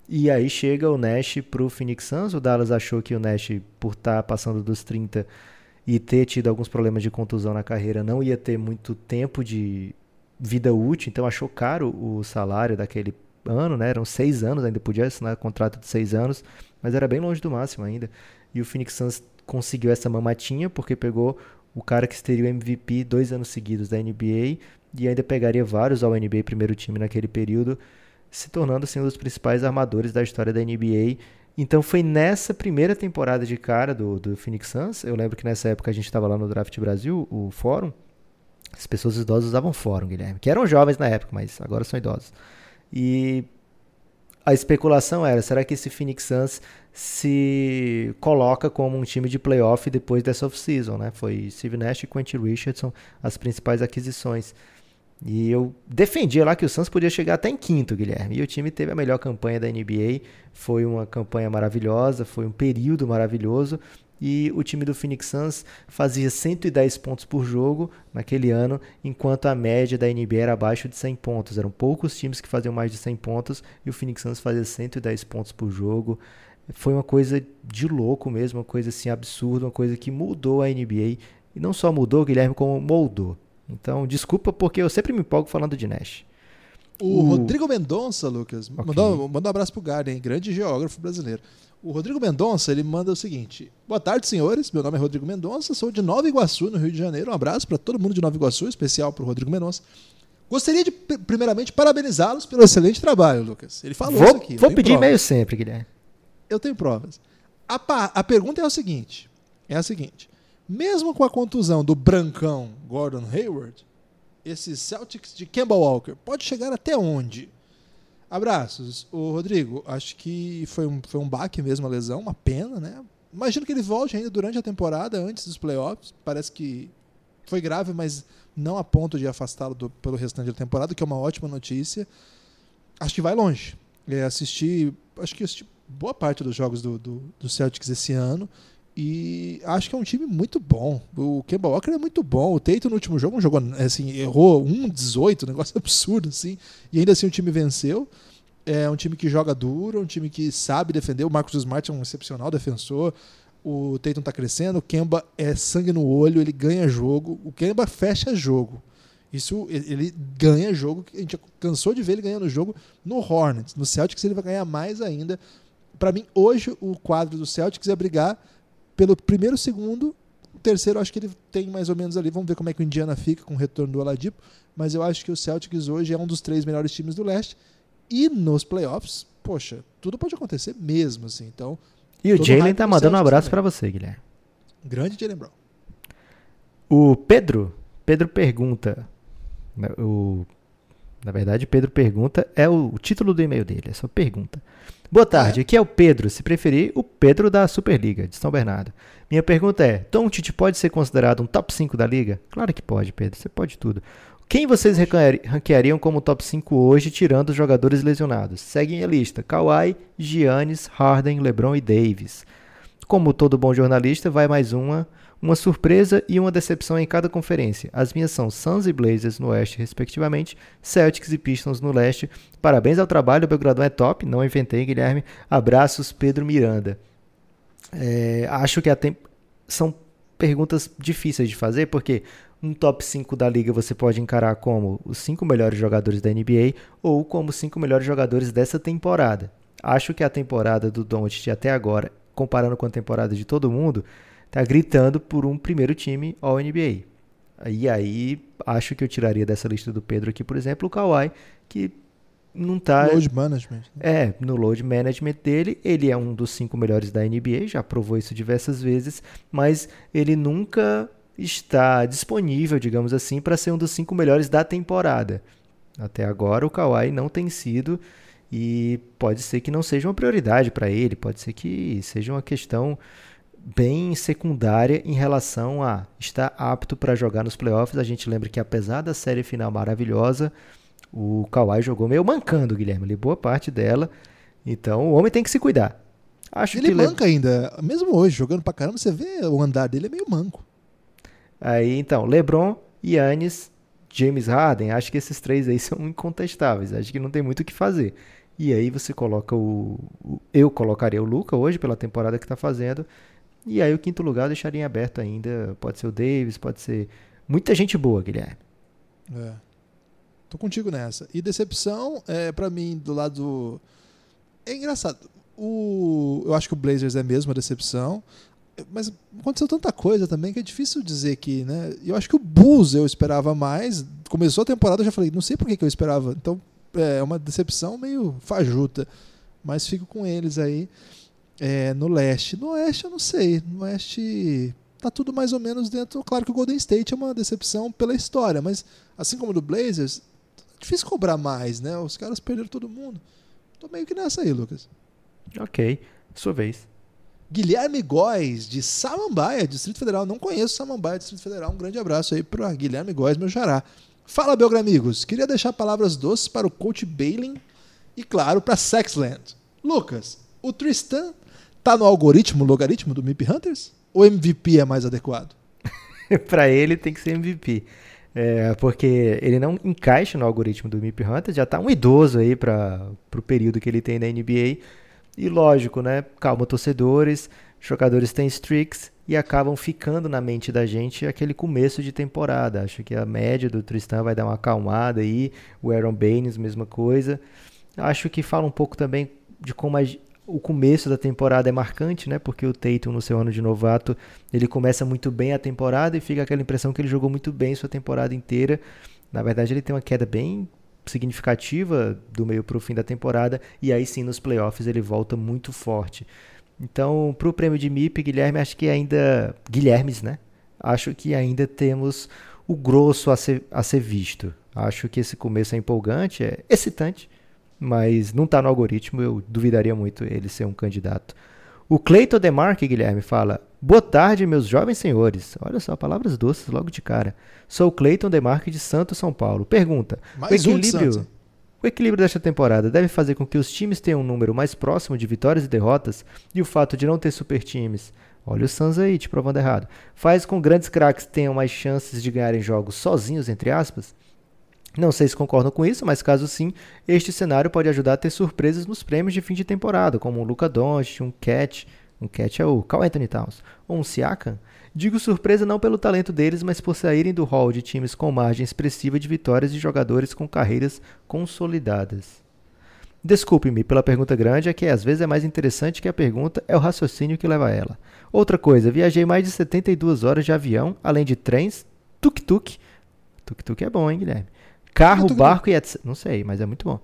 E aí chega o Nash para o Phoenix Suns. O Dallas achou que o Nash, por estar tá passando dos 30, e ter tido alguns problemas de contusão na carreira, não ia ter muito tempo de vida útil, então achou caro o salário daquele ano, né? Eram seis anos, ainda podia assinar contrato de seis anos, mas era bem longe do máximo ainda. E o Phoenix Suns conseguiu essa mamatinha porque pegou o cara que teria o MVP dois anos seguidos da NBA e ainda pegaria vários ao NBA primeiro time naquele período, se tornando assim um dos principais armadores da história da NBA então foi nessa primeira temporada de cara do, do Phoenix Suns. Eu lembro que nessa época a gente estava lá no Draft Brasil, o fórum. As pessoas idosas usavam fórum, Guilherme, que eram jovens na época, mas agora são idosos. E a especulação era: será que esse Phoenix Suns se coloca como um time de playoff depois dessa off-season? Né? Foi Steve Nash e Quentin Richardson as principais aquisições. E eu defendia lá que o Suns podia chegar até em quinto, Guilherme. E o time teve a melhor campanha da NBA. Foi uma campanha maravilhosa, foi um período maravilhoso. E o time do Phoenix Suns fazia 110 pontos por jogo naquele ano, enquanto a média da NBA era abaixo de 100 pontos. Eram poucos times que faziam mais de 100 pontos e o Phoenix Suns fazia 110 pontos por jogo. Foi uma coisa de louco mesmo, uma coisa assim absurda, uma coisa que mudou a NBA. E não só mudou, Guilherme, como moldou. Então, desculpa porque eu sempre me empolgo falando de Nash. O, o... Rodrigo Mendonça, Lucas, okay. mandou, mandou um abraço pro Garden, grande geógrafo brasileiro. O Rodrigo Mendonça, ele manda o seguinte: Boa tarde, senhores. Meu nome é Rodrigo Mendonça, sou de Nova Iguaçu, no Rio de Janeiro. Um abraço para todo mundo de Nova Iguaçu, especial para o Rodrigo Mendonça. Gostaria de, primeiramente, parabenizá-los pelo excelente trabalho, Lucas. Ele falou vou, isso aqui. Vou pedir e-mail sempre, Guilherme. Eu tenho provas. A, a pergunta é a seguinte: é a seguinte. Mesmo com a contusão do brancão Gordon Hayward, esse Celtics de Kemba Walker pode chegar até onde? Abraços. O Rodrigo, acho que foi um, foi um baque mesmo a lesão, uma pena, né? Imagino que ele volte ainda durante a temporada, antes dos playoffs. Parece que foi grave, mas não a ponto de afastá-lo pelo restante da temporada, que é uma ótima notícia. Acho que vai longe. É, assisti, acho que assisti boa parte dos jogos do, do, do Celtics esse ano. E acho que é um time muito bom. O Kemba Walker é muito bom. O Teito no último jogo jogou, assim, errou 1-18, um negócio absurdo, assim. E ainda assim o time venceu. É um time que joga duro, um time que sabe defender. O Marcos Smart é um excepcional defensor. o Tatum tá crescendo, o Kemba é sangue no olho, ele ganha jogo, o Kemba fecha jogo. Isso ele ganha jogo, a gente cansou de ver ele ganhando jogo no Hornets. No Celtics ele vai ganhar mais ainda. Para mim, hoje o quadro do Celtics é brigar pelo primeiro, segundo, o terceiro acho que ele tem mais ou menos ali. Vamos ver como é que o Indiana fica com o retorno do Oladipo, mas eu acho que o Celtics hoje é um dos três melhores times do leste e nos playoffs, poxa, tudo pode acontecer mesmo assim. Então, e o Jalen tá mandando um abraço para você, Guilherme. Grande Jalen Brown. O Pedro, Pedro pergunta, né, o, na verdade, Pedro pergunta é o, o título do e-mail dele, é só pergunta. Boa tarde, aqui é o Pedro, se preferir, o Pedro da Superliga de São Bernardo. Minha pergunta é: Tom Tite pode ser considerado um top 5 da liga? Claro que pode, Pedro, você pode tudo. Quem vocês ranqueariam como top 5 hoje, tirando os jogadores lesionados? Seguem a lista: Kawhi, Giannis, Harden, LeBron e Davis. Como todo bom jornalista, vai mais uma uma surpresa e uma decepção em cada conferência. As minhas são Suns e Blazers no oeste, respectivamente, Celtics e Pistons no leste. Parabéns ao trabalho, o Belgradão é top, não inventei, Guilherme. Abraços, Pedro Miranda. É, acho que tem... são perguntas difíceis de fazer, porque um top 5 da liga você pode encarar como os 5 melhores jogadores da NBA ou como os 5 melhores jogadores dessa temporada. Acho que a temporada do Doncic até agora, comparando com a temporada de todo mundo, tá gritando por um primeiro time All-NBA. E aí, acho que eu tiraria dessa lista do Pedro aqui, por exemplo, o Kawhi, que não tá... Load management. Né? É, no load management dele, ele é um dos cinco melhores da NBA, já provou isso diversas vezes, mas ele nunca está disponível, digamos assim, para ser um dos cinco melhores da temporada. Até agora, o Kawhi não tem sido e pode ser que não seja uma prioridade para ele, pode ser que seja uma questão bem secundária em relação a estar apto para jogar nos playoffs. A gente lembra que apesar da série final maravilhosa, o Kawhi jogou meio mancando, Guilherme, ali boa parte dela. Então o homem tem que se cuidar. Acho ele que manca le... ainda, mesmo hoje, jogando pra caramba, você vê o andar dele é meio manco. Aí então, LeBron, Yannis, James Harden, acho que esses três aí são incontestáveis. Acho que não tem muito o que fazer. E aí você coloca o, o eu colocaria o Luca hoje pela temporada que está fazendo e aí o quinto lugar eu deixaria em aberto ainda. Pode ser o Davis, pode ser. Muita gente boa, Guilherme. É. Tô contigo nessa. E decepção, é, para mim, do lado. É engraçado. O... Eu acho que o Blazers é mesmo a decepção. Mas aconteceu tanta coisa também que é difícil dizer que, né? Eu acho que o Bulls eu esperava mais. Começou a temporada, eu já falei, não sei por que, que eu esperava. Então é uma decepção meio fajuta. Mas fico com eles aí é, no leste. No oeste eu não sei. No oeste tá tudo mais ou menos dentro. Claro que o Golden State é uma decepção pela história, mas assim como do Blazers, é difícil cobrar mais, né? Os caras perderam todo mundo. Tô meio que nessa aí, Lucas. Ok, sua vez. Guilherme Góes, de Samambaia, Distrito Federal. Não conheço Samambaia, Distrito Federal. Um grande abraço aí para Guilherme Góes, meu xará. Fala, Belgra amigos. Queria deixar palavras doces para o coach Bailin e, claro, para Sexland. Lucas, o Tristan Tá no algoritmo, logaritmo do MIP Hunters? Ou MVP é mais adequado? para ele tem que ser MVP. É, porque ele não encaixa no algoritmo do MIP Hunters, já tá um idoso aí para o período que ele tem na NBA. E lógico, né? Calma, torcedores, jogadores têm streaks e acabam ficando na mente da gente aquele começo de temporada. Acho que a média do Tristan vai dar uma acalmada aí, o Aaron Baines, mesma coisa. Acho que fala um pouco também de como o começo da temporada é marcante, né? Porque o Tatum, no seu ano de novato, ele começa muito bem a temporada e fica aquela impressão que ele jogou muito bem sua temporada inteira. Na verdade, ele tem uma queda bem significativa do meio para o fim da temporada e aí sim nos playoffs ele volta muito forte. Então, para o prêmio de MIP, Guilherme, acho que ainda. Guilhermes, né? Acho que ainda temos o grosso a ser, a ser visto. Acho que esse começo é empolgante, é excitante mas não está no algoritmo, eu duvidaria muito ele ser um candidato. O Cleiton Demarque, Guilherme, fala: Boa tarde, meus jovens senhores. Olha só, palavras doces logo de cara. Sou o Cleiton Demarque de Santo São Paulo. Pergunta: o equilíbrio, um o equilíbrio desta temporada deve fazer com que os times tenham um número mais próximo de vitórias e derrotas e o fato de não ter super times Olha o Suns aí, te provando errado. Faz com que grandes craques tenham mais chances de ganharem jogos sozinhos, entre aspas? Não sei se concordam com isso, mas caso sim, este cenário pode ajudar a ter surpresas nos prêmios de fim de temporada, como um Luca Doncic, um Cat, Um catch é o Carl Anthony Towns. Ou um Siakam. Digo surpresa não pelo talento deles, mas por saírem do hall de times com margem expressiva de vitórias e jogadores com carreiras consolidadas. Desculpe-me pela pergunta grande, é que às vezes é mais interessante que a pergunta é o raciocínio que leva a ela. Outra coisa, viajei mais de 72 horas de avião, além de trens, tuk-tuk. Tuk-tuk é bom, hein, Guilherme? Carro, barco e etc. Não sei, mas é muito bom.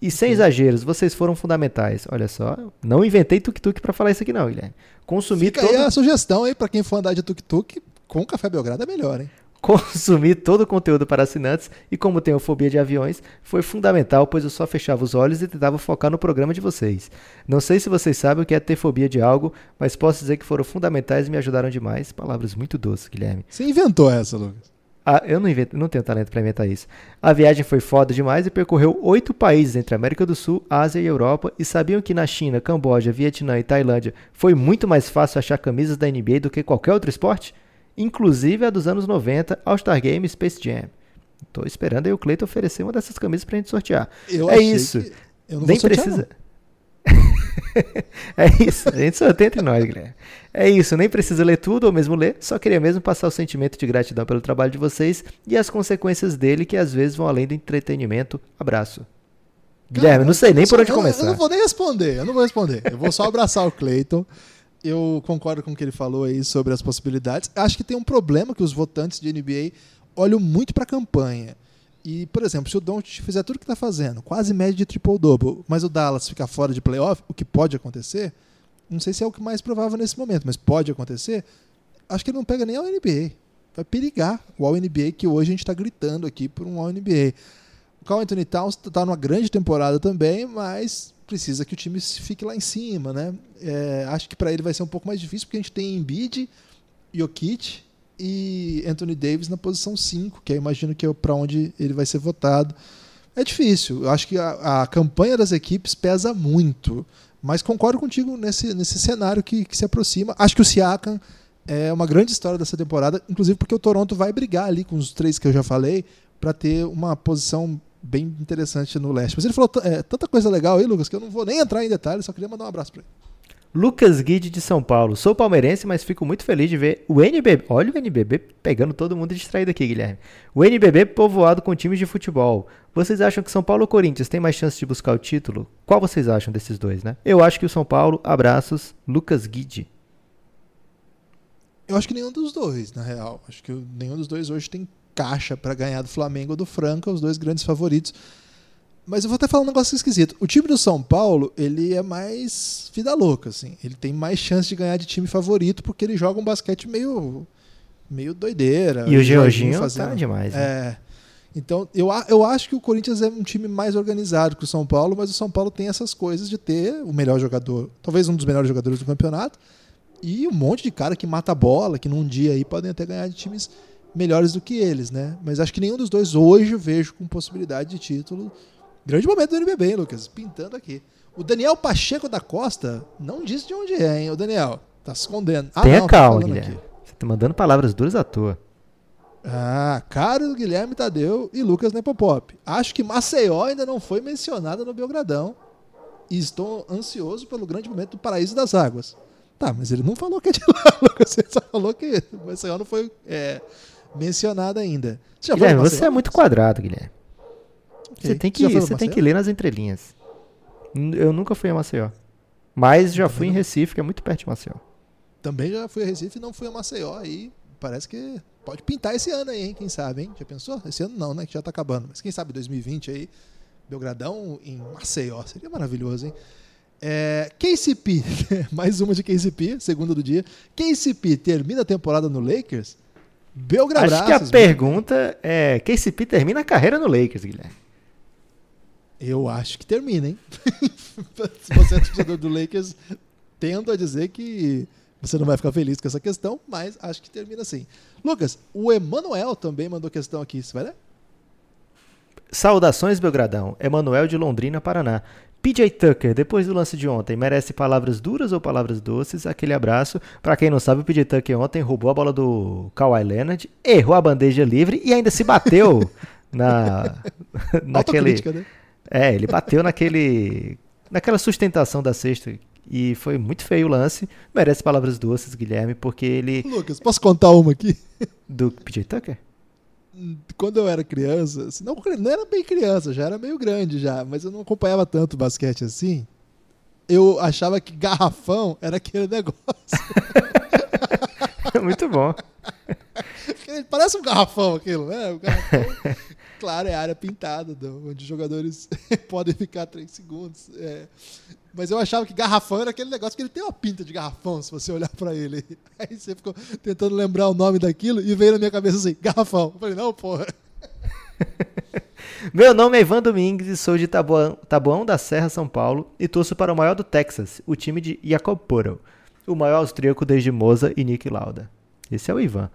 E sem exageros, vocês foram fundamentais. Olha só, não inventei tuk-tuk para falar isso aqui não, Guilherme. Consumir Fica todo... aí a sugestão aí para quem for andar de tuk-tuk, com Café Belgrado é melhor, hein? consumir todo o conteúdo para assinantes e como tenho fobia de aviões, foi fundamental, pois eu só fechava os olhos e tentava focar no programa de vocês. Não sei se vocês sabem o que é ter fobia de algo, mas posso dizer que foram fundamentais e me ajudaram demais. Palavras muito doces, Guilherme. Você inventou essa, Lucas? Eu não, invento, não tenho talento para inventar isso. A viagem foi foda demais e percorreu oito países entre América do Sul, Ásia e Europa. E sabiam que na China, Camboja, Vietnã e Tailândia foi muito mais fácil achar camisas da NBA do que qualquer outro esporte? inclusive a dos anos 90, All-Star Game Space Jam. Tô esperando aí o Cleiton oferecer uma dessas camisas pra gente sortear. Eu é isso. Eu não Nem sortear, precisa. é isso, a gente sorteia entre nós, Guilherme. É isso, nem precisa ler tudo ou mesmo ler, só queria mesmo passar o sentimento de gratidão pelo trabalho de vocês e as consequências dele que às vezes vão além do entretenimento. Abraço. Guilherme, não sei nem por onde começar. Eu não vou nem responder, eu não vou responder. Eu vou só abraçar o Cleiton eu concordo com o que ele falou aí sobre as possibilidades. Acho que tem um problema que os votantes de NBA olham muito para a campanha. E, por exemplo, se o Doncic fizer tudo o que está fazendo, quase média de triple-double, mas o Dallas ficar fora de playoff, o que pode acontecer, não sei se é o que mais provável nesse momento, mas pode acontecer, acho que ele não pega nem ao NBA. Vai perigar o All-NBA, que hoje a gente está gritando aqui por um All-NBA. O Carl Anthony Towns está numa grande temporada também, mas precisa que o time fique lá em cima, né? É, acho que para ele vai ser um pouco mais difícil porque a gente tem Embiid, Jokic e Anthony Davis na posição 5, que eu imagino que é para onde ele vai ser votado. É difícil. Eu acho que a, a, campanha das equipes pesa muito. Mas concordo contigo nesse, nesse cenário que, que se aproxima. Acho que o Siakam é uma grande história dessa temporada, inclusive porque o Toronto vai brigar ali com os três que eu já falei para ter uma posição bem interessante no leste. Mas ele falou é, tanta coisa legal aí, Lucas, que eu não vou nem entrar em detalhes, só queria mandar um abraço para ele. Lucas Guide de São Paulo. Sou palmeirense, mas fico muito feliz de ver o NBB. Olha o NBB pegando todo mundo distraído aqui, Guilherme. O NBB povoado com times de futebol. Vocês acham que São Paulo ou Corinthians tem mais chance de buscar o título? Qual vocês acham desses dois, né? Eu acho que o São Paulo, abraços, Lucas Guide. Eu acho que nenhum dos dois, na real. Acho que nenhum dos dois hoje tem caixa para ganhar do Flamengo ou do Franca, os dois grandes favoritos. Mas eu vou até falar um negócio esquisito. O time do São Paulo, ele é mais vida louca, assim. Ele tem mais chance de ganhar de time favorito porque ele joga um basquete meio meio doideira. E o Georginho fazendo... tá demais. Né? É. Então, eu, eu acho que o Corinthians é um time mais organizado que o São Paulo, mas o São Paulo tem essas coisas de ter o melhor jogador, talvez um dos melhores jogadores do campeonato, e um monte de cara que mata a bola, que num dia aí podem até ganhar de times melhores do que eles, né? Mas acho que nenhum dos dois hoje eu vejo com possibilidade de título. Grande momento do NBB, hein, Lucas? Pintando aqui. O Daniel Pacheco da Costa não disse de onde é, hein, o Daniel? Tá escondendo. Ah, Tenha não, tá calma, tá Guilherme. Aqui. Você tá mandando palavras duras à toa. Ah, caro Guilherme Tadeu e Lucas Nepopop. Acho que Maceió ainda não foi mencionada no Belgradão. E estou ansioso pelo grande momento do Paraíso das Águas. Tá, mas ele não falou que é de lá, Lucas. Ele só falou que Maceió não foi é, mencionada ainda. Você, Guilherme, você é muito quadrado, Guilherme. Okay. Você, tem que, você, tem que ler nas entrelinhas. Eu nunca fui a Maceió. Mas já fui em Recife, que é muito perto de Maceió. Também já fui a Recife e não fui a Maceió. Aí parece que pode pintar esse ano aí, hein? Quem sabe, hein? Já pensou? Esse ano não, né? Que já tá acabando. Mas quem sabe 2020 aí, Belgradão em Maceió. Seria maravilhoso, hein? É, KCP, mais uma de KCP, segunda do dia. KCP termina a temporada no Lakers? Belgrado. Acho que a pergunta é: KCP termina a carreira no Lakers, Guilherme? Eu acho que termina, hein? Se você é torcedor do Lakers, tendo a dizer que você não vai ficar feliz com essa questão, mas acho que termina sim. Lucas, o Emanuel também mandou questão aqui. Você vai ler? Saudações, Belgradão. Emanuel de Londrina, Paraná. PJ Tucker, depois do lance de ontem, merece palavras duras ou palavras doces? Aquele abraço. Para quem não sabe, o PJ Tucker ontem roubou a bola do Kawhi Leonard, errou a bandeja livre e ainda se bateu na naquele né? É, ele bateu naquele naquela sustentação da cesta E foi muito feio o lance. Merece palavras doces, Guilherme, porque ele. Lucas, posso contar uma aqui? Do PJ Tucker? Quando eu era criança, não, não era bem criança, já era meio grande já, mas eu não acompanhava tanto basquete assim. Eu achava que garrafão era aquele negócio. muito bom. Parece um garrafão aquilo, né? O garrafão, claro, é área pintada, onde os jogadores podem ficar três segundos. É. Mas eu achava que garrafão era aquele negócio que ele tem uma pinta de garrafão, se você olhar para ele. Aí você ficou tentando lembrar o nome daquilo e veio na minha cabeça assim, garrafão. Eu falei, não, porra. Meu nome é Ivan Domingues e sou de Taboão, Taboão da Serra, São Paulo e torço para o maior do Texas, o time de Jacob Poro, o maior austríaco desde Moza e Nick Lauda. Esse é o Ivan.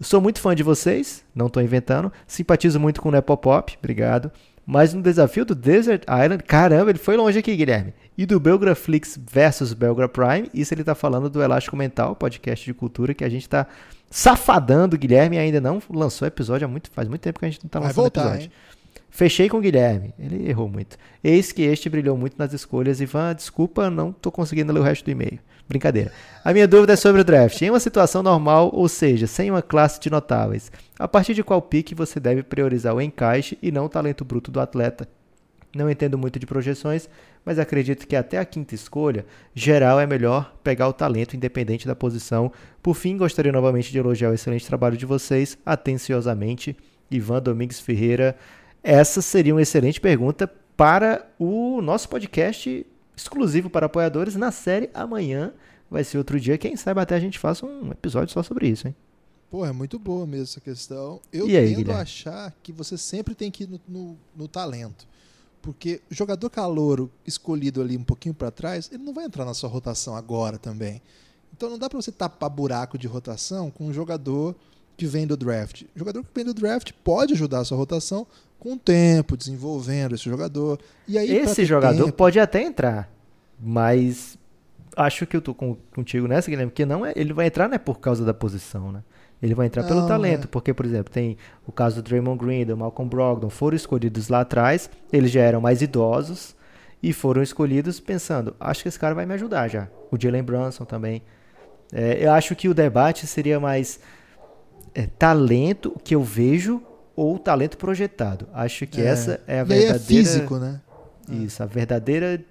Sou muito fã de vocês, não estou inventando, simpatizo muito com o Nepopop, obrigado. Mas no desafio do Desert Island, caramba, ele foi longe aqui, Guilherme. E do Belgraflix versus Belgra Prime, isso ele tá falando do Elástico Mental, podcast de cultura que a gente tá safadando. Guilherme ainda não lançou episódio há muito, faz muito tempo que a gente não tá lançando voltar, episódio. Hein? Fechei com o Guilherme, ele errou muito. Eis que este brilhou muito nas escolhas. Ivan, desculpa, não tô conseguindo ler o resto do e-mail. Brincadeira. A minha dúvida é sobre o draft. Em uma situação normal, ou seja, sem uma classe de notáveis, a partir de qual pique você deve priorizar o encaixe e não o talento bruto do atleta? Não entendo muito de projeções, mas acredito que até a quinta escolha, geral é melhor pegar o talento independente da posição. Por fim, gostaria novamente de elogiar o excelente trabalho de vocês, atenciosamente, Ivan Domingues Ferreira. Essa seria uma excelente pergunta para o nosso podcast exclusivo para apoiadores na série Amanhã vai ser outro dia. Quem sabe até a gente faça um episódio só sobre isso, hein? Pô, é muito boa mesmo essa questão. Eu e aí, tendo a achar que você sempre tem que ir no, no, no talento. Porque o jogador calouro escolhido ali um pouquinho para trás, ele não vai entrar na sua rotação agora também. Então não dá para você tapar buraco de rotação com um jogador que vem do draft. O jogador que vem do draft pode ajudar a sua rotação com o tempo, desenvolvendo esse jogador. E aí, esse jogador tempo... pode até entrar, mas acho que eu tô com, contigo nessa, Guilherme, que não é, ele vai entrar não é por causa da posição, né? Ele vai entrar não, pelo talento, é. porque, por exemplo, tem o caso do Draymond Green, do Malcolm Brogdon, foram escolhidos lá atrás, eles já eram mais idosos e foram escolhidos pensando, acho que esse cara vai me ajudar já. O Jalen Brunson também. É, eu acho que o debate seria mais é, talento que eu vejo ou talento projetado. Acho que é. essa é a e verdadeira. é físico, né? Isso, a verdadeira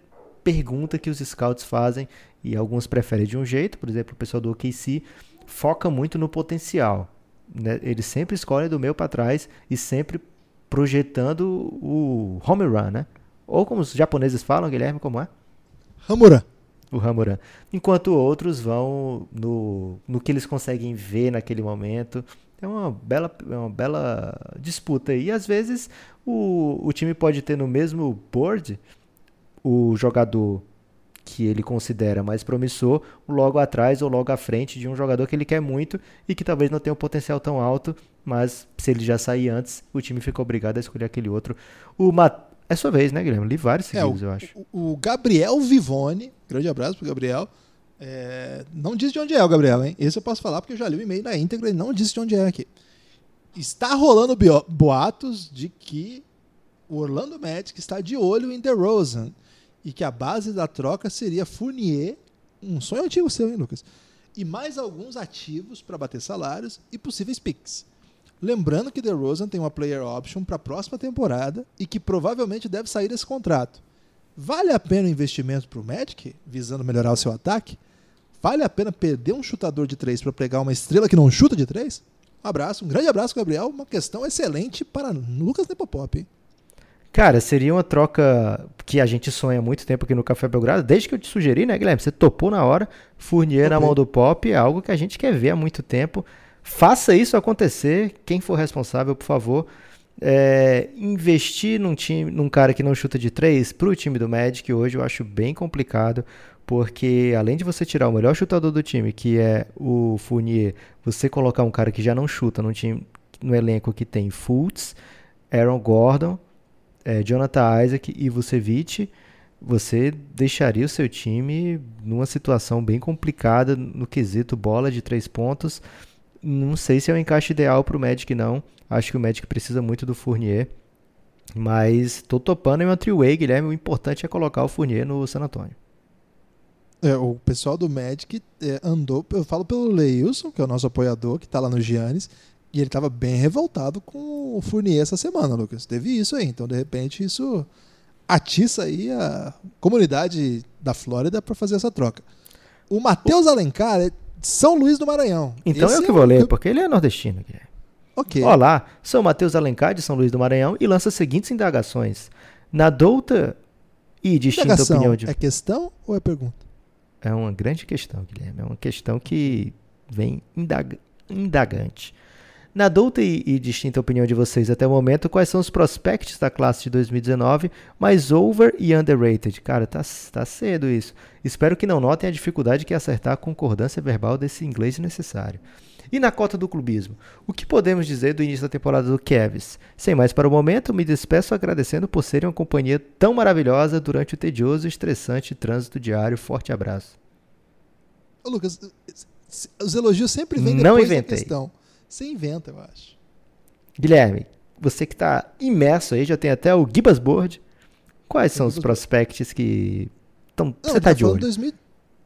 pergunta que os scouts fazem e alguns preferem de um jeito, por exemplo, o pessoal do OKC foca muito no potencial. Né? Eles sempre escolhem do meio para trás e sempre projetando o home run, né? Ou como os japoneses falam, Guilherme, como é? Hamura. O Hamuran. Enquanto outros vão no, no que eles conseguem ver naquele momento. É uma bela, é uma bela disputa. E às vezes o, o time pode ter no mesmo board o jogador que ele considera mais promissor logo atrás ou logo à frente de um jogador que ele quer muito e que talvez não tenha um potencial tão alto, mas se ele já sair antes, o time fica obrigado a escolher aquele outro. O Mat é sua vez, né, Guilherme? Li vários seguidos, é, o, eu acho. O, Gabriel Vivone, grande abraço pro Gabriel. É, não diz de onde é o Gabriel, hein? Esse eu posso falar porque eu já li o e-mail na íntegra e não disse de onde é aqui. Está rolando boatos de que o Orlando Magic está de olho em DeRozan e que a base da troca seria Fournier, um sonho antigo seu, hein, Lucas? E mais alguns ativos para bater salários e possíveis picks. Lembrando que DeRozan tem uma player option para a próxima temporada e que provavelmente deve sair desse contrato. Vale a pena o investimento para o Magic, visando melhorar o seu ataque? Vale a pena perder um chutador de três para pegar uma estrela que não chuta de três? Um abraço, um grande abraço, Gabriel. Uma questão excelente para Lucas Nepopop. Hein? Cara, seria uma troca que a gente sonha há muito tempo aqui no Café Belgrado, desde que eu te sugeri, né, Guilherme? Você topou na hora, Fournier na mão do Pop, é algo que a gente quer ver há muito tempo. Faça isso acontecer, quem for responsável, por favor. É, investir num time, num cara que não chuta de três para o time do Magic hoje eu acho bem complicado, porque além de você tirar o melhor chutador do time, que é o Fournier, você colocar um cara que já não chuta no time, no elenco que tem Fultz, Aaron Gordon é, Jonathan Isaac e Vucevic, você deixaria o seu time numa situação bem complicada no quesito bola de três pontos. Não sei se é o encaixe ideal para o Magic, não. Acho que o Magic precisa muito do Fournier. Mas estou topando em uma three-way, Guilherme. O importante é colocar o Fournier no San Antonio. É, o pessoal do Magic é, andou, eu falo pelo Leilson, que é o nosso apoiador, que tá lá no Giannis, e ele tava bem revoltado com o Fournier essa semana, Lucas. Teve isso aí, então de repente isso atiça aí a comunidade da Flórida para fazer essa troca. O Matheus Alencar São Luís do Maranhão. Então Esse eu que vou ler, porque ele é nordestino. Guilherme. Ok. Olá, sou Matheus Alencar de São Luís do Maranhão e lanço as seguintes indagações. Na douta e distinta Indagação, opinião de. é questão ou é pergunta? É uma grande questão, Guilherme. É uma questão que vem indag- indagante. Na douta e, e distinta opinião de vocês até o momento, quais são os prospects da classe de 2019 mais over e underrated? Cara, tá, tá cedo isso. Espero que não notem a dificuldade que é acertar a concordância verbal desse inglês necessário. E na cota do clubismo? O que podemos dizer do início da temporada do Cavs? Sem mais para o momento, me despeço agradecendo por serem uma companhia tão maravilhosa durante o tedioso e estressante trânsito diário. Forte abraço. Ô, Lucas, os elogios sempre vêm Não depois da inventei. questão. Você inventa, eu acho. Guilherme, você que está imerso aí, já tem até o Gibas Board. Quais são os prospects que tão, Não, você ele tá tá de olho? 2000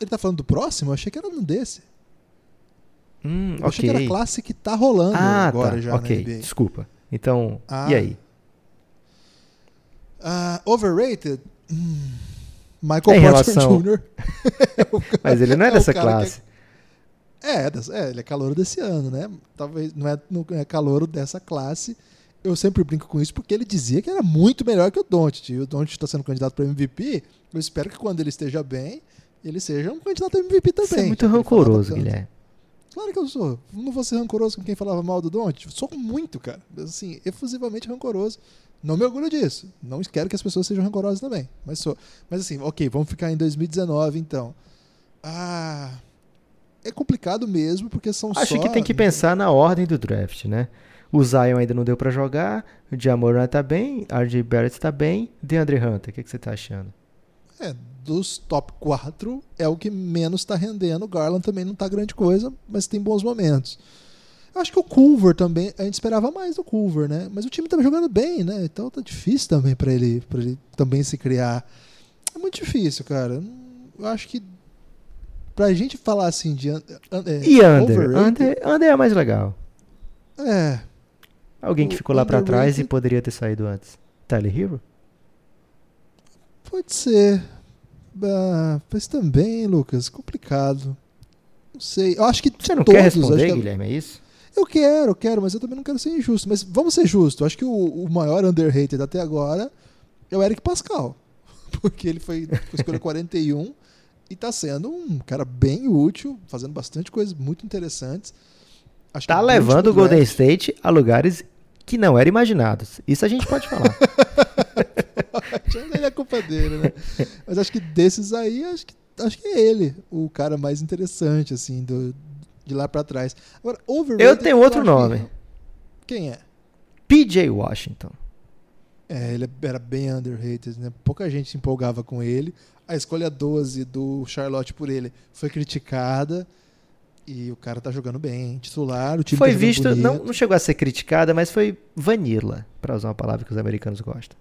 Ele tá falando do próximo? Eu achei que era um desse. Hum, Eu achei que era a classe que tá rolando Ah, agora tá. já na NBA. desculpa. Então, Ah. e aí? Ah, overrated? Hum, Michael Porter relação- Jr. Mas ele não é o dessa que classe. É, é, ele é calouro desse ano, né? Talvez não é, não é calouro dessa classe. Eu sempre brinco com isso porque ele dizia que era muito melhor que o Doncic. E o Doncic está sendo candidato para MVP. Eu espero que quando ele esteja bem, ele seja um candidato a MVP também. Você é muito rancoroso. Guilherme. Claro que eu sou. Não vou ser rancoroso com quem falava mal do Doncic. Sou muito, cara. Assim, efusivamente rancoroso. Não me orgulho disso. Não quero que as pessoas sejam rancorosas também. Mas sou. Mas assim, ok, vamos ficar em 2019 então. Ah. É complicado mesmo, porque são Acho só. que tem que pensar na ordem do draft, né? O Zion ainda não deu pra jogar, o Jamoran tá bem, RJ Barrett tá bem, DeAndre Hunter, o que, que você tá achando? É, dos top 4 é o que menos tá rendendo. O Garland também não tá grande coisa, mas tem bons momentos. Eu acho que o Culver também, a gente esperava mais do Culver, né? Mas o time tava jogando bem, né? Então tá difícil também pra ele, pra ele também se criar. É muito difícil, cara. Eu acho que pra gente falar assim de un- un- é, E Under? overrated, Under, Under é mais legal. É, Alguém que ficou lá pra trás e poderia ter saído antes. Tyler Hero? pode ser. Ah, mas também, Lucas, complicado. Não sei. Eu acho que Você não todos, quer responder, que- Guilherme, é isso? Eu quero, eu quero, mas eu também não quero ser injusto. Mas vamos ser justos. Acho que o, o maior underrated até agora é o Eric Pascal. Porque ele foi foi escolha 41 e tá sendo um cara bem útil, fazendo bastante coisas muito interessantes. Acho Tá levando o Golden State a lugares que não eram imaginados. Isso a gente pode falar. Ele é culpa dele, né? Mas acho que desses aí, acho que, acho que é ele o cara mais interessante, assim, do, de lá pra trás. Agora, overrated. Eu tenho outro que nome. Quem é? PJ Washington. É, ele era bem underrated, né? Pouca gente se empolgava com ele. A escolha 12 do Charlotte por ele foi criticada. E o cara tá jogando bem, titular, o time Foi tá visto, não, não chegou a ser criticada, mas foi vanilla, pra usar uma palavra que os americanos gostam.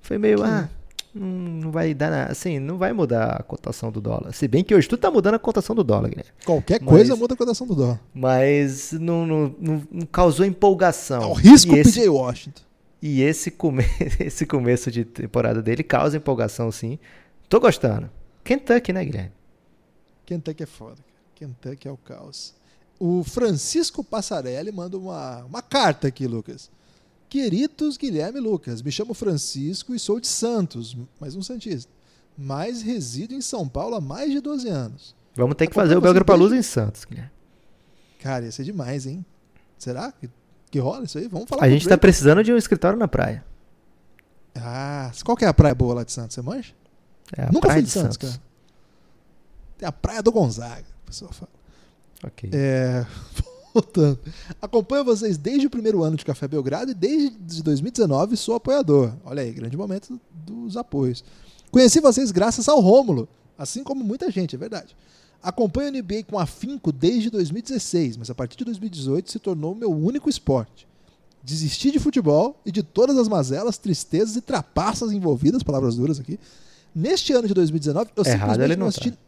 Foi meio, Que- ah, não, vai dar nada, assim, não vai mudar a cotação do dólar. Se bem que hoje tudo tá mudando a cotação do dólar, Guilherme. Qualquer Mas- coisa muda a cotação do dólar. Mas não, não, não- não causou empolgação. É o risco e esse, PJ Washington. E esse, come, esse começo de temporada dele causa empolgação, sim. Tô gostando. Kentucky, né, Guilherme? Kentucky é foda. Kentucky é o caos. O Francisco Passarelli manda uma, uma carta aqui, Lucas. Queridos Guilherme e Lucas, me chamo Francisco e sou de Santos, mais um Santista. Mas resido em São Paulo há mais de 12 anos. Vamos ter que fazer o vocês Belgra Palusa em Santos, Guilherme. Cara, ia ser demais, hein? Será que, que rola isso aí? Vamos falar A gente tá Drake. precisando de um escritório na praia. Ah, qual que é a praia boa lá de Santos? Você manja? É a Nunca praia fui de Santos, cara. Tem a praia do Gonzaga, o pessoal fala. Ok. É, voltando. Acompanho vocês desde o primeiro ano de Café Belgrado e desde 2019 sou apoiador. Olha aí, grande momento dos apoios. Conheci vocês graças ao Rômulo, assim como muita gente, é verdade. Acompanho a NBA com afinco desde 2016, mas a partir de 2018 se tornou meu único esporte. Desisti de futebol e de todas as mazelas, tristezas e trapaças envolvidas, palavras duras aqui. Neste ano de 2019, eu Errado simplesmente não não assisti. tá.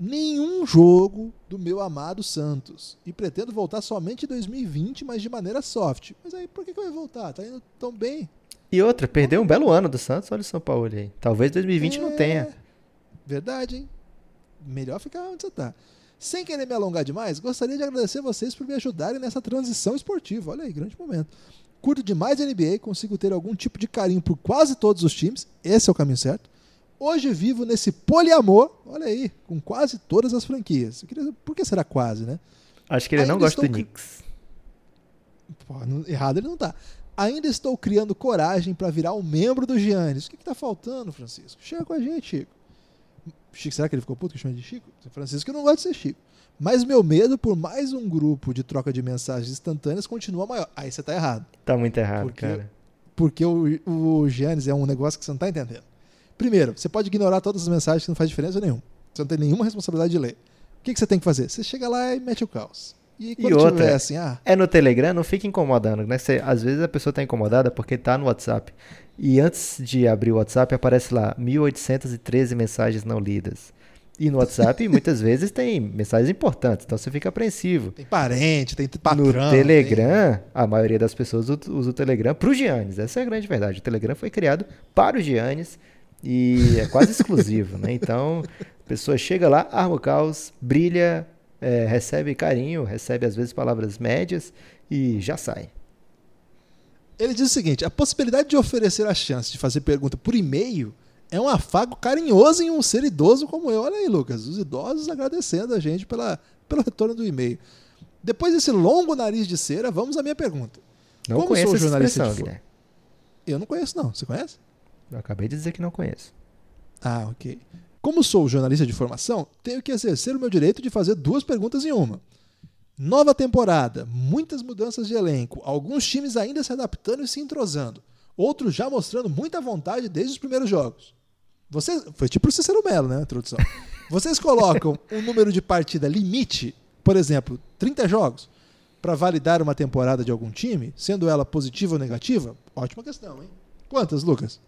nenhum jogo do meu amado Santos. E pretendo voltar somente em 2020, mas de maneira soft. Mas aí por que, que vai voltar? Tá indo tão bem. E outra, perdeu um belo ano do Santos, olha o São Paulo aí. Talvez 2020 é... não tenha. Verdade, hein? Melhor ficar onde você tá. Sem querer me alongar demais, gostaria de agradecer vocês por me ajudarem nessa transição esportiva. Olha aí, grande momento. Curto demais a NBA, consigo ter algum tipo de carinho por quase todos os times. Esse é o caminho certo. Hoje vivo nesse poliamor, olha aí, com quase todas as franquias. Queria, por que será quase, né? Acho que ele Ainda não gosta do Knicks. Pô, errado ele não tá. Ainda estou criando coragem para virar um membro do Giannis. O que, está faltando, Francisco? Chega com a gente, Chico. Chico, será que ele ficou puto que chama de Chico? Francisco não gosta de ser Chico. Mas meu medo por mais um grupo de troca de mensagens instantâneas continua maior. Aí você tá errado. Tá muito errado, porque, cara. Porque o, o Giannis é um negócio que você não tá entendendo. Primeiro, você pode ignorar todas as mensagens que não faz diferença nenhuma. Você não tem nenhuma responsabilidade de ler. O que, que você tem que fazer? Você chega lá e mete o caos. E, e outra, tiver, assim, ah, é no Telegram, não fica incomodando, né? Você, às vezes a pessoa está incomodada porque está no WhatsApp. E antes de abrir o WhatsApp aparece lá 1813 mensagens não lidas. E no WhatsApp muitas vezes tem mensagens importantes, então você fica apreensivo. Tem parente, tem patrão. No Telegram, tem... a maioria das pessoas usa o Telegram para o Giannis. Essa é a grande verdade. O Telegram foi criado para o Giannis e é quase exclusivo, né? Então, a pessoa chega lá, arma o caos, brilha, é, recebe carinho, recebe às vezes palavras médias e já sai. Ele diz o seguinte: a possibilidade de oferecer a chance de fazer pergunta por e-mail é um afago carinhoso em um ser idoso como eu. Olha aí, Lucas, os idosos agradecendo a gente pela, pelo retorno do e-mail. Depois desse longo nariz de cera, vamos à minha pergunta. Não como conheço sou jornalista de Eu não conheço, não. Você conhece? Eu acabei de dizer que não conheço. Ah, ok. Como sou jornalista de formação, tenho que exercer o meu direito de fazer duas perguntas em uma. Nova temporada, muitas mudanças de elenco, alguns times ainda se adaptando e se entrosando, outros já mostrando muita vontade desde os primeiros jogos. Vocês, foi tipo o Cicero Melo, né, a introdução. Vocês colocam um número de partida limite, por exemplo, 30 jogos, para validar uma temporada de algum time, sendo ela positiva ou negativa? Ótima questão, hein? Quantas, Lucas?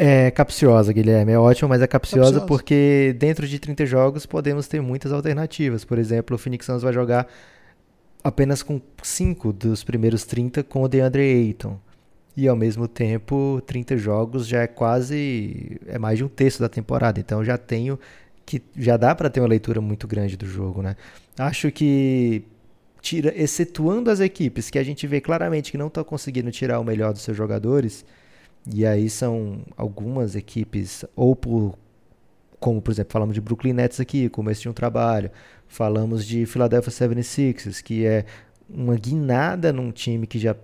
É capciosa, Guilherme. É ótimo, mas é capciosa, capciosa, porque dentro de 30 jogos podemos ter muitas alternativas. Por exemplo, o Phoenix Suns vai jogar apenas com 5 dos primeiros 30 com o DeAndre Ayton. E ao mesmo tempo, 30 jogos já é quase é mais de um terço da temporada. Então já tenho que já dá para ter uma leitura muito grande do jogo, né? Acho que tira, excetuando as equipes que a gente vê claramente que não estão conseguindo tirar o melhor dos seus jogadores, e aí são algumas equipes, ou por, como por exemplo, falamos de Brooklyn Nets aqui, começo de um trabalho, falamos de Philadelphia 76ers, que é uma guinada num time que já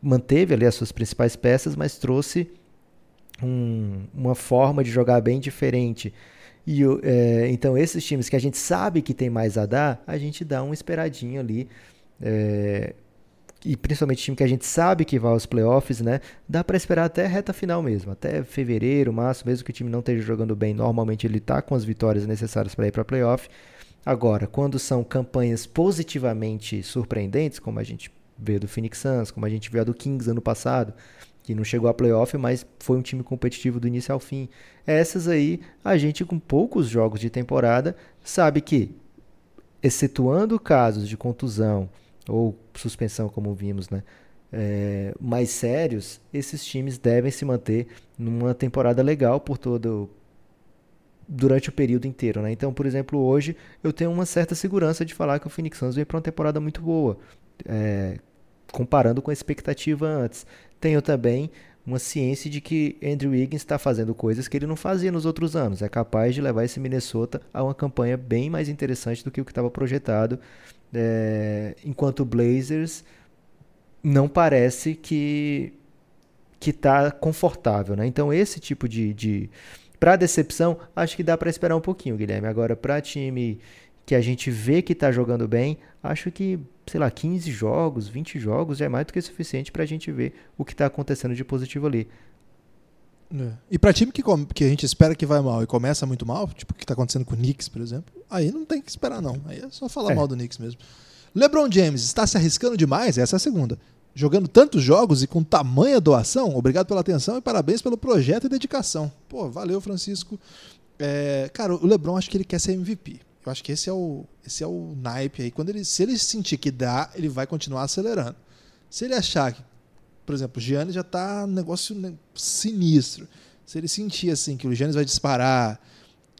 manteve ali as suas principais peças, mas trouxe um, uma forma de jogar bem diferente. E é, então esses times que a gente sabe que tem mais a dar, a gente dá um esperadinho ali. É, e principalmente time que a gente sabe que vai aos playoffs, né? Dá para esperar até reta final mesmo, até fevereiro, março, mesmo que o time não esteja jogando bem, normalmente ele tá com as vitórias necessárias para ir para playoff. Agora, quando são campanhas positivamente surpreendentes, como a gente vê do Phoenix Suns, como a gente viu a do Kings ano passado, que não chegou a playoff, mas foi um time competitivo do início ao fim. Essas aí, a gente com poucos jogos de temporada sabe que, excetuando casos de contusão, ou suspensão, como vimos, né? É, mais sérios, esses times devem se manter numa temporada legal por todo durante o período inteiro, né? Então, por exemplo, hoje eu tenho uma certa segurança de falar que o Phoenix Suns vem para uma temporada muito boa, é, comparando com a expectativa antes. Tenho também uma ciência de que Andrew Wiggins está fazendo coisas que ele não fazia nos outros anos. É capaz de levar esse Minnesota a uma campanha bem mais interessante do que o que estava projetado é, enquanto o Blazers não parece que que está confortável, né? Então esse tipo de, de para decepção acho que dá para esperar um pouquinho, Guilherme. Agora para time que a gente vê que está jogando bem, acho que sei lá 15 jogos, 20 jogos já é mais do que suficiente para a gente ver o que está acontecendo de positivo ali. É. E para time que, que a gente espera que vai mal e começa muito mal, tipo o que está acontecendo com o Knicks, por exemplo, aí não tem que esperar, não. Aí é só falar é. mal do Knicks mesmo. LeBron James está se arriscando demais? Essa é a segunda. Jogando tantos jogos e com tamanha doação? Obrigado pela atenção e parabéns pelo projeto e dedicação. Pô, valeu, Francisco. É, cara, o LeBron acho que ele quer ser MVP. Eu acho que esse é o, esse é o naipe aí. Quando ele, se ele sentir que dá, ele vai continuar acelerando. Se ele achar que, por exemplo, o Giannis já tá um negócio sinistro. Se ele sentir assim que o Giannis vai disparar,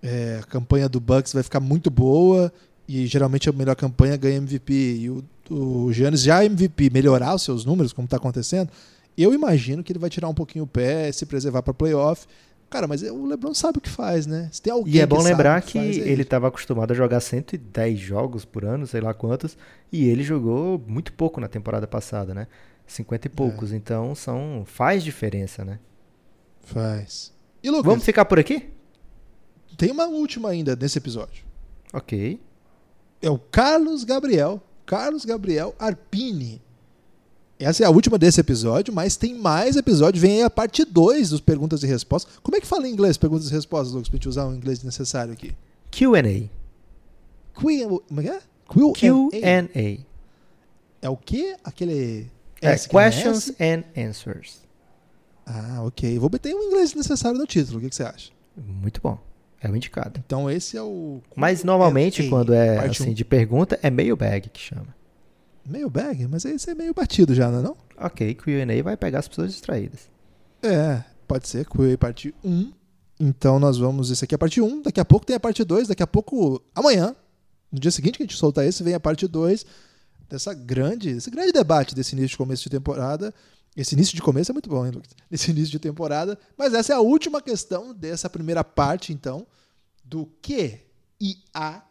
é, a campanha do Bucks vai ficar muito boa e geralmente a melhor campanha ganha MVP e o, o Giannis já é MVP melhorar os seus números, como está acontecendo, eu imagino que ele vai tirar um pouquinho o pé, se preservar para playoff. Cara, mas o LeBron sabe o que faz, né? Se tem alguém e é bom que lembrar que, que, faz, é ele estava acostumado a jogar 110 jogos por ano, sei lá quantos, e ele jogou muito pouco na temporada passada, né? 50 e poucos. É. Então são faz diferença, né? Faz. E Lucas, Vamos ficar por aqui? tem uma última ainda nesse episódio. Ok. É o Carlos Gabriel. Carlos Gabriel Arpini. Essa é a última desse episódio, mas tem mais episódio. Vem aí a parte 2 dos perguntas e respostas. Como é que fala em inglês perguntas e respostas, Lucas, pra gente usar o inglês necessário aqui? Q&A. Q, como é que é? Q&A. Q&A. É o quê? Aquele... É, é questions and answers. Ah, ok. Vou botar um inglês necessário no título. O que, que você acha? Muito bom. É o indicado. Então esse é o... Mas normalmente, Q&A, quando é assim um. de pergunta, é mailbag que chama. Meio bag, mas esse é meio batido já, não é não? Ok, Q&A vai pegar as pessoas distraídas. É, pode ser. Q&A parte 1. Então nós vamos... Esse aqui é a parte 1. Daqui a pouco tem a parte 2. Daqui a pouco... Amanhã, no dia seguinte que a gente soltar esse, vem a parte 2 dessa grande... Esse grande debate desse início de começo de temporada. Esse início de começo é muito bom, hein, Lucas? Esse início de temporada. Mas essa é a última questão dessa primeira parte, então, do Q e A.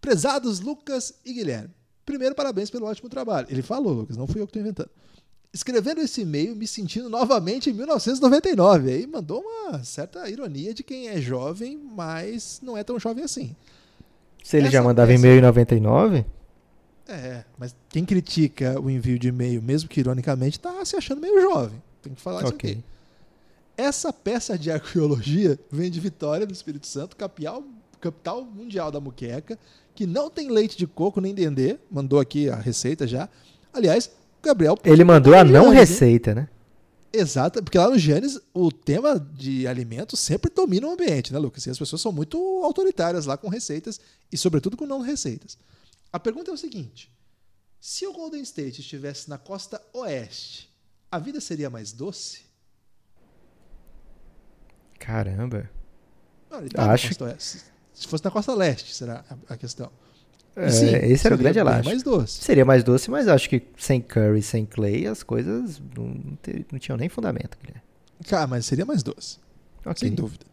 Prezados Lucas e Guilherme. Primeiro, parabéns pelo ótimo trabalho. Ele falou, Lucas, não fui eu que estou inventando. Escrevendo esse e-mail, me sentindo novamente em 1999. Aí mandou uma certa ironia de quem é jovem, mas não é tão jovem assim. Se ele já Essa mandava peça- e-mail em 99, É, mas quem critica o envio de e-mail, mesmo que ironicamente, tá se achando meio jovem. Tem que falar isso ok. aqui. Essa peça de arqueologia vem de Vitória do Espírito Santo, capital, capital mundial da muqueca, que não tem leite de coco nem dendê. Mandou aqui a receita já. Aliás, o Gabriel. Ele mandou a não Giannis, receita, né? Exato, porque lá no Gênesis o tema de alimentos sempre domina o ambiente, né, Lucas? E as pessoas são muito autoritárias lá com receitas e, sobretudo, com não receitas. A pergunta é o seguinte: se o Golden State estivesse na costa oeste, a vida seria mais doce? Caramba. Não, tá Acho-. Se fosse na costa leste, será a questão. E É, sim, esse era o grande elástico. mais doce. Seria mais doce, mas acho que sem Curry, sem Clay, as coisas não, ter- não tinham nem fundamento. Guilherme. Cara, mas seria mais doce, Ok. sem dúvida.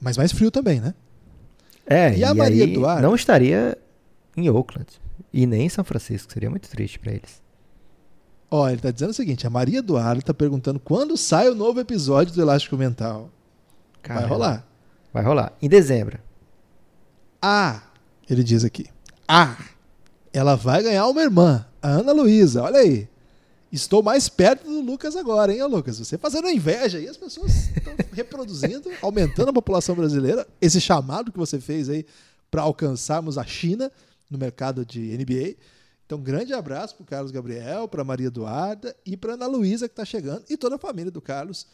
Mas mais frio também, né? É, E e, a Maria aí Eduarda? não estaria em Oakland e nem em São Francisco. Seria muito triste pra eles. Ó, ele tá dizendo o seguinte: a Maria Eduardo tá perguntando quando sai o novo episódio do Elástico Mental. Vai rolar. Vai rolar. Em dezembro. Ah, ele diz aqui. Ah, ela vai ganhar uma irmã, a Ana Luísa. Olha aí. Estou mais perto do Lucas agora, hein, Lucas? Você fazendo inveja aí, as pessoas estão reproduzindo, aumentando a população brasileira. Esse chamado que você fez aí para alcançarmos a China no mercado de NBA. Então, grande abraço para Carlos Gabriel, para Maria Eduarda e para Ana Luísa que está chegando e toda a família do Carlos.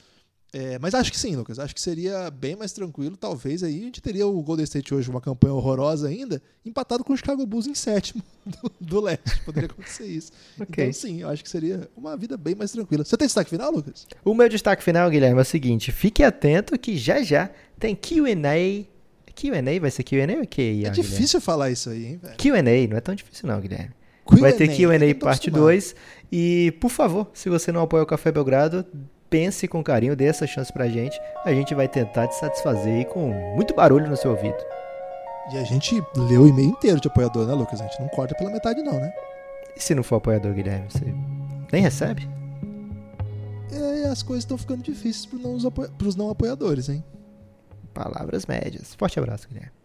É, mas acho que sim, Lucas. Acho que seria bem mais tranquilo. Talvez aí a gente teria o Golden State hoje, uma campanha horrorosa ainda, empatado com o Chicago Bulls em sétimo do, do leste. Poderia acontecer isso. Ok. Então, sim, eu acho que seria uma vida bem mais tranquila. Você tem destaque final, Lucas? O meu destaque final, Guilherme, é o seguinte: fique atento que já já tem QA. QA? Vai ser QA ou QA? é difícil falar isso aí, hein, velho? QA, não é tão difícil, não, Guilherme. Vai ter não QA parte acostumado. 2. E, por favor, se você não apoia o Café Belgrado, pense com carinho, dê essa chance pra gente. A gente vai tentar te satisfazer aí com muito barulho no seu ouvido. E a gente leu o e-mail inteiro de apoiador, né, Lucas? A gente não corta pela metade, não, né? E se não for apoiador, Guilherme, você nem recebe? É, as coisas estão ficando difíceis para os não apoiadores, hein? Palavras médias. Forte abraço, Guilherme.